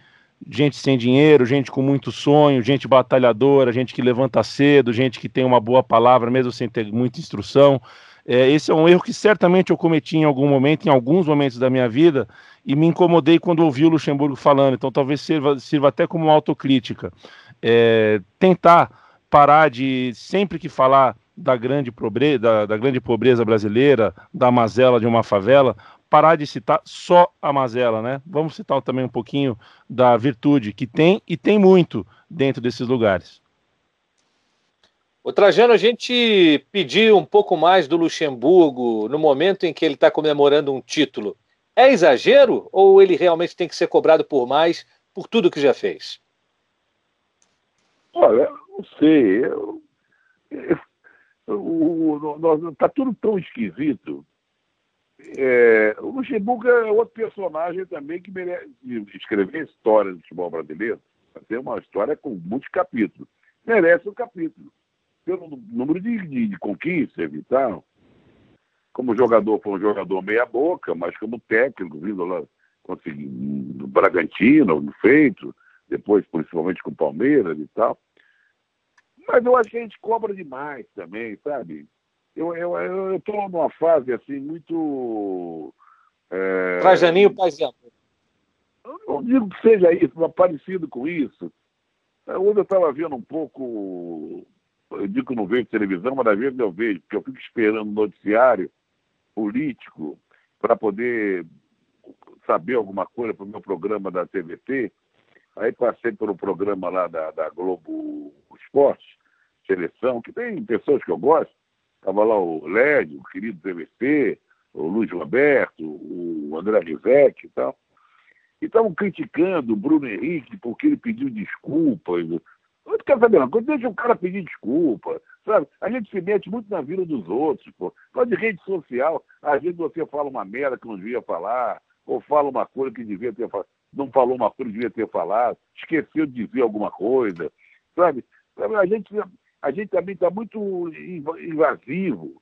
Gente sem dinheiro, gente com muito sonho, gente batalhadora, gente que levanta cedo, gente que tem uma boa palavra, mesmo sem ter muita instrução. É, esse é um erro que certamente eu cometi em algum momento, em alguns momentos da minha vida, e me incomodei quando ouvi o Luxemburgo falando. Então, talvez sirva, sirva até como autocrítica. É, tentar parar de, sempre que falar da grande, pobreza, da, da grande pobreza brasileira, da mazela de uma favela, parar de citar só a mazela, né? Vamos citar também um pouquinho da virtude que tem e tem muito dentro desses lugares. O Trajano, a gente pediu um pouco mais do Luxemburgo no momento em que ele está comemorando um título. É exagero ou ele realmente tem que ser cobrado por mais por tudo que já fez? Olha, não sei. Eu, está tudo tão esquisito é, o Luxemburgo é outro personagem também que merece escrever história do futebol brasileiro. Tem uma história com muitos capítulos. Merece um capítulo. Pelo número de, de, de conquistas e tal. Como jogador, foi um jogador meia-boca, mas como técnico, vindo lá conseguindo no Bragantino, no feito, depois principalmente com o Palmeiras e tal. Mas eu acho que a gente cobra demais também, sabe? Eu eu eu estou numa fase assim muito é... Trajaninho Paisano. Não digo que seja isso, mas parecido com isso. Hoje eu estava vendo um pouco, eu digo que não vejo televisão, mas às vezes eu vejo, porque eu fico esperando noticiário político para poder saber alguma coisa para o meu programa da TVT. Aí passei pelo programa lá da, da Globo Esporte, Seleção, que tem pessoas que eu gosto, Estava lá o Led, o querido PVC, o Luiz Roberto, o André Rivec e tal. E estavam criticando o Bruno Henrique porque ele pediu desculpas. Eu quero saber uma coisa, deixa o cara pedir desculpa, sabe? A gente se mete muito na vida dos outros, pô. Só de rede social, às vezes você fala uma merda que não devia falar, ou fala uma coisa que devia ter falado, não falou uma coisa que devia ter falado, esqueceu de dizer alguma coisa, sabe? A gente, a gente também está muito invasivo,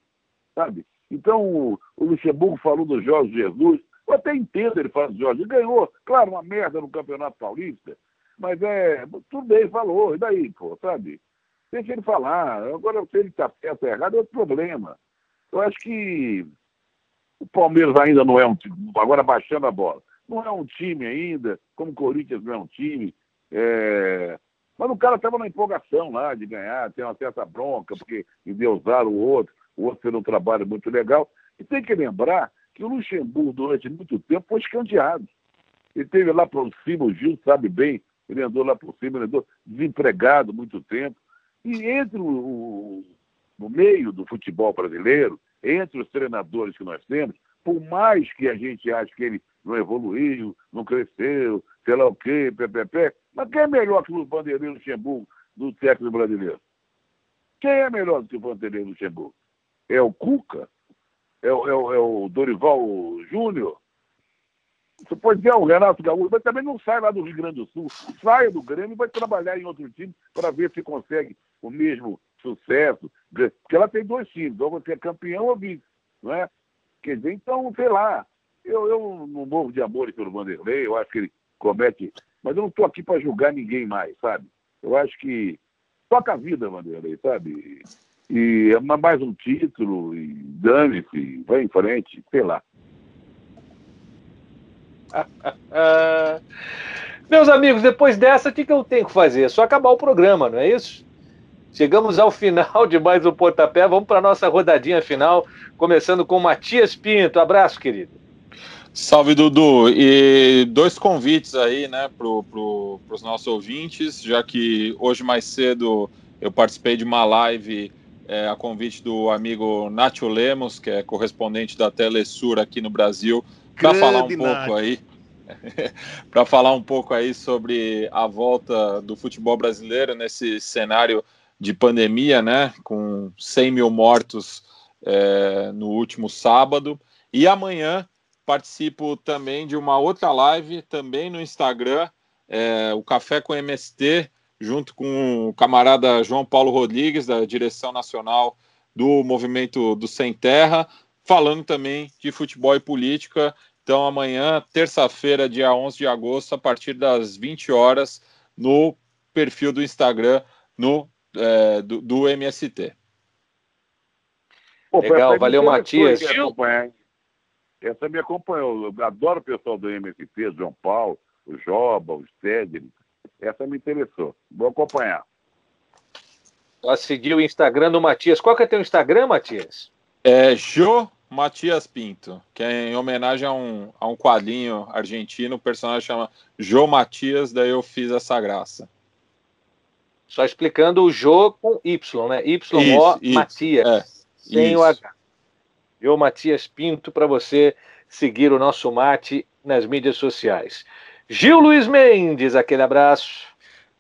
sabe? Então, o, Luxemburgo falou do Jorge Jesus, eu até entendo ele falar do Jorge, ele ganhou, claro, uma merda no Campeonato Paulista, mas é, tudo bem, falou, e daí, pô, sabe? Deixa ele falar. Agora, se ele está certo ou errado, é outro problema. Eu acho que o Palmeiras ainda não é um time, agora baixando a bola, não é um time ainda, como o Corinthians não é um time. É... Mas o cara estava na empolgação lá de ganhar, tem uma certa bronca, porque endeusaram o outro, o outro fez um trabalho muito legal. E tem que lembrar que o Luxemburgo, durante muito tempo, foi escanteado. Ele teve lá para cima, o Gil sabe bem, ele andou lá por cima, ele andou desempregado muito tempo. E entre o, no meio do futebol brasileiro, entre os treinadores que nós temos, por mais que a gente ache que ele não evoluiu, não cresceu, sei lá o quê, pé, mas quem é melhor que o Vanderlei Luxemburgo do técnico brasileiro? Quem é melhor do que o Vanderlei Luxemburgo? É o Cuca? É o, é é o Dorival Júnior? Você pode dizer, o Renato Gaúcho, mas também não sai lá do Rio Grande do Sul. Saia do Grêmio e vai trabalhar em outro time para ver se consegue o mesmo sucesso. Porque ela tem dois times, ou você é campeão ou vice, não é? Quer dizer, então, sei lá, eu, eu não morro de amor pelo Vanderlei, eu acho que ele comete. Mas eu não estou aqui para julgar ninguém mais, sabe? Eu acho que toca a vida, Vanderlei, sabe? E é mais um título, e dane-se, vai em frente, sei lá. Meus amigos, depois dessa, o que, que eu tenho que fazer? É só acabar o programa, não é isso? Chegamos ao final de mais um pontapé. Vamos para a nossa rodadinha final, começando com Matias Pinto. Abraço, querido. Salve, Dudu. E dois convites aí, né, para pro, os nossos ouvintes, já que hoje mais cedo eu participei de uma live é, a convite do amigo Nacho Lemos, que é correspondente da Telesur aqui no Brasil, para falar um pouco aí. para falar um pouco aí sobre a volta do futebol brasileiro nesse cenário de pandemia, né? Com 100 mil mortos é, no último sábado. E amanhã participo também de uma outra live, também no Instagram, é, o Café com MST, junto com o camarada João Paulo Rodrigues, da direção nacional do Movimento do Sem Terra, falando também de futebol e política. Então, amanhã, terça-feira, dia 11 de agosto, a partir das 20 horas, no perfil do Instagram no, é, do, do, MST. Pô, Legal, valeu, Matias. Essa me acompanhou. Eu adoro o pessoal do MST, João Paulo, o Joba, o Stedley. Essa me interessou. Vou acompanhar. Só seguir o Instagram do Matias. Qual que é teu Instagram, Matias? É Jo Matias Pinto, que é em homenagem a um, a um quadrinho argentino, o personagem chama Jô Matias, daí eu fiz essa graça. Só explicando o Jô com Y, né? Y-O Matias, é, sem isso. o H. Jô Matias Pinto, para você seguir o nosso mate nas mídias sociais. Gil Luiz Mendes, aquele abraço.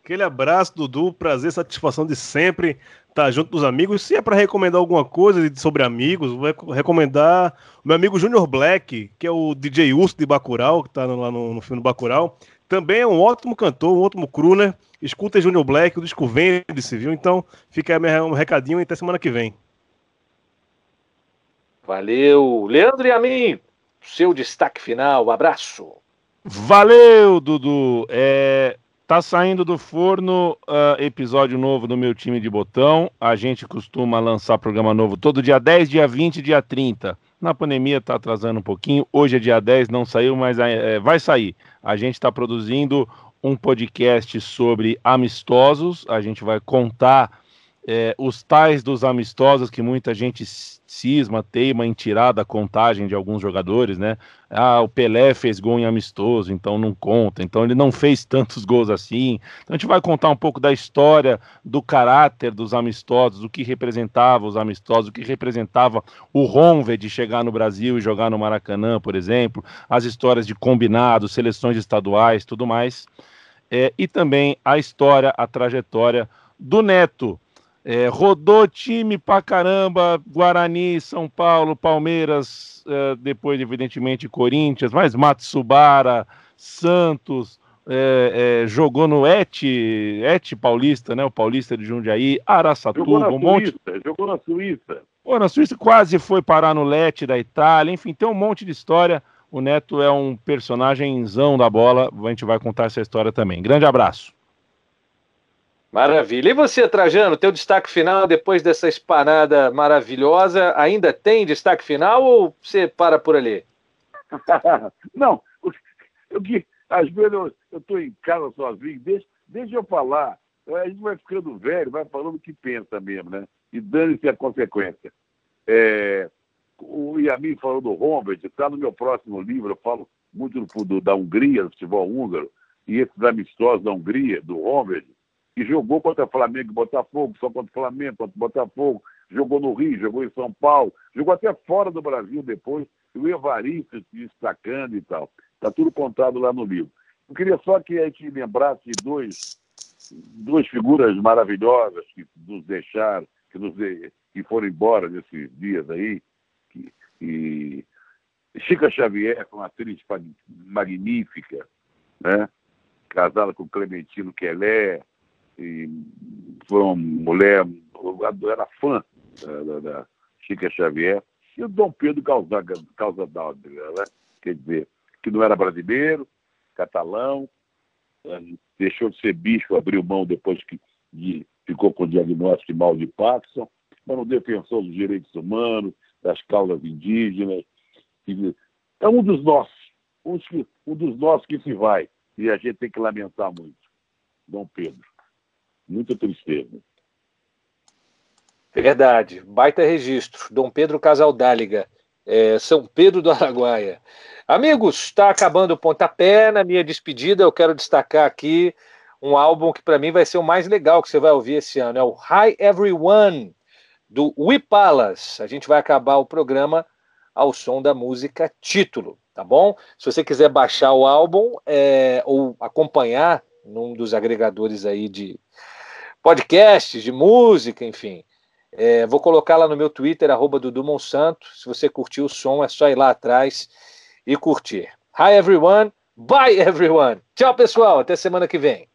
Aquele abraço, Dudu, prazer, satisfação de sempre tá junto dos amigos. Se é para recomendar alguma coisa sobre amigos, vou recomendar o meu amigo Junior Black, que é o DJ Urso de Bacurau, que tá lá no, no filme do Bacurau. Também é um ótimo cantor, um ótimo crooner. Escuta Junior Black, o disco vende-se, viu? Então fica aí um recadinho e até semana que vem. Valeu. Leandro e a mim, seu destaque final. Abraço. Valeu, Dudu. É, Tá saindo do forno uh, episódio novo do meu time de botão. A gente costuma lançar programa novo todo dia 10, dia 20 dia 30. Na pandemia tá atrasando um pouquinho. Hoje é dia 10, não saiu, mas é, vai sair. A gente está produzindo um podcast sobre amistosos. A gente vai contar é, os tais dos amistosos que muita gente cisma, teima em tirar da contagem de alguns jogadores, né? Ah, o Pelé fez gol em amistoso, então não conta, então ele não fez tantos gols assim. Então a gente vai contar um pouco da história, do caráter dos amistosos, o que representava os amistosos, o que representava o Ronve de chegar no Brasil e jogar no Maracanã, por exemplo, as histórias de combinados, seleções estaduais, tudo mais. é, e também a história, a trajetória do Neto. É, rodou time pra caramba, Guarani, São Paulo, Palmeiras, é, depois, evidentemente, Corinthians, mas Matsubara, Santos, é, é, jogou no Et, Et Paulista, né? O Paulista de Jundiaí, Araçatuba, um monte. Jogou na Suíça. Pô, na Suíça quase foi parar no Lete da Itália, enfim, tem um monte de história. O Neto é um personagemzão da bola, a gente vai contar essa história também. Grande abraço. Maravilha. E você, Trajano, teu destaque final depois dessa espanada maravilhosa, ainda tem destaque final ou você para por ali? Não, eu que às vezes eu estou em casa sozinho, deixa, deixa eu falar. A gente vai ficando velho, vai falando o que pensa mesmo, né? E dane-se a consequência. É, o Yamin falou do Rombert, está no meu próximo livro, eu falo muito do, do, da Hungria, do futebol húngaro, e esses amistosos da Hungria, do Rombert, que jogou contra Flamengo e Botafogo, só contra Flamengo, contra Botafogo, jogou no Rio, jogou em São Paulo, jogou até fora do Brasil depois, e o Evaristo se destacando e tal. Está tudo contado lá no livro. Eu queria só que a gente lembrasse de dois, duas figuras maravilhosas que nos deixaram, que, nos que foram embora nesses dias aí. Que, e Chica Xavier, uma atriz magnífica, né? casada com Clementino Quelé, e foi uma mulher, era fã da, da, da Chica Xavier, e o Dom Pedro Causa, Causa né? quer dizer, que não era brasileiro, catalão, eh, deixou de ser bicho, abriu mão depois que de, ficou com o diagnóstico de mal de Parkinson, mas um defensor dos direitos humanos, das causas indígenas. É um dos nossos, um, um dos nossos que se vai, e a gente tem que lamentar muito. Dom Pedro. Muita tristeza. Verdade. Baita registro. Dom Pedro Casaldáliga, é, São Pedro do Araguaia. Amigos, está acabando o pontapé. Na minha despedida, eu quero destacar aqui um álbum que para mim vai ser o mais legal que você vai ouvir esse ano. É o Hi Everyone, do We Palace. A gente vai acabar o programa ao som da música título, tá bom? Se você quiser baixar o álbum é, ou acompanhar num dos agregadores aí de podcasts, de música, enfim. É, vou colocar lá no meu Twitter, arroba Dudu Monsanto. Se você curtiu o som, é só ir lá atrás e curtir. Hi everyone, bye everyone. Tchau, pessoal. Até semana que vem.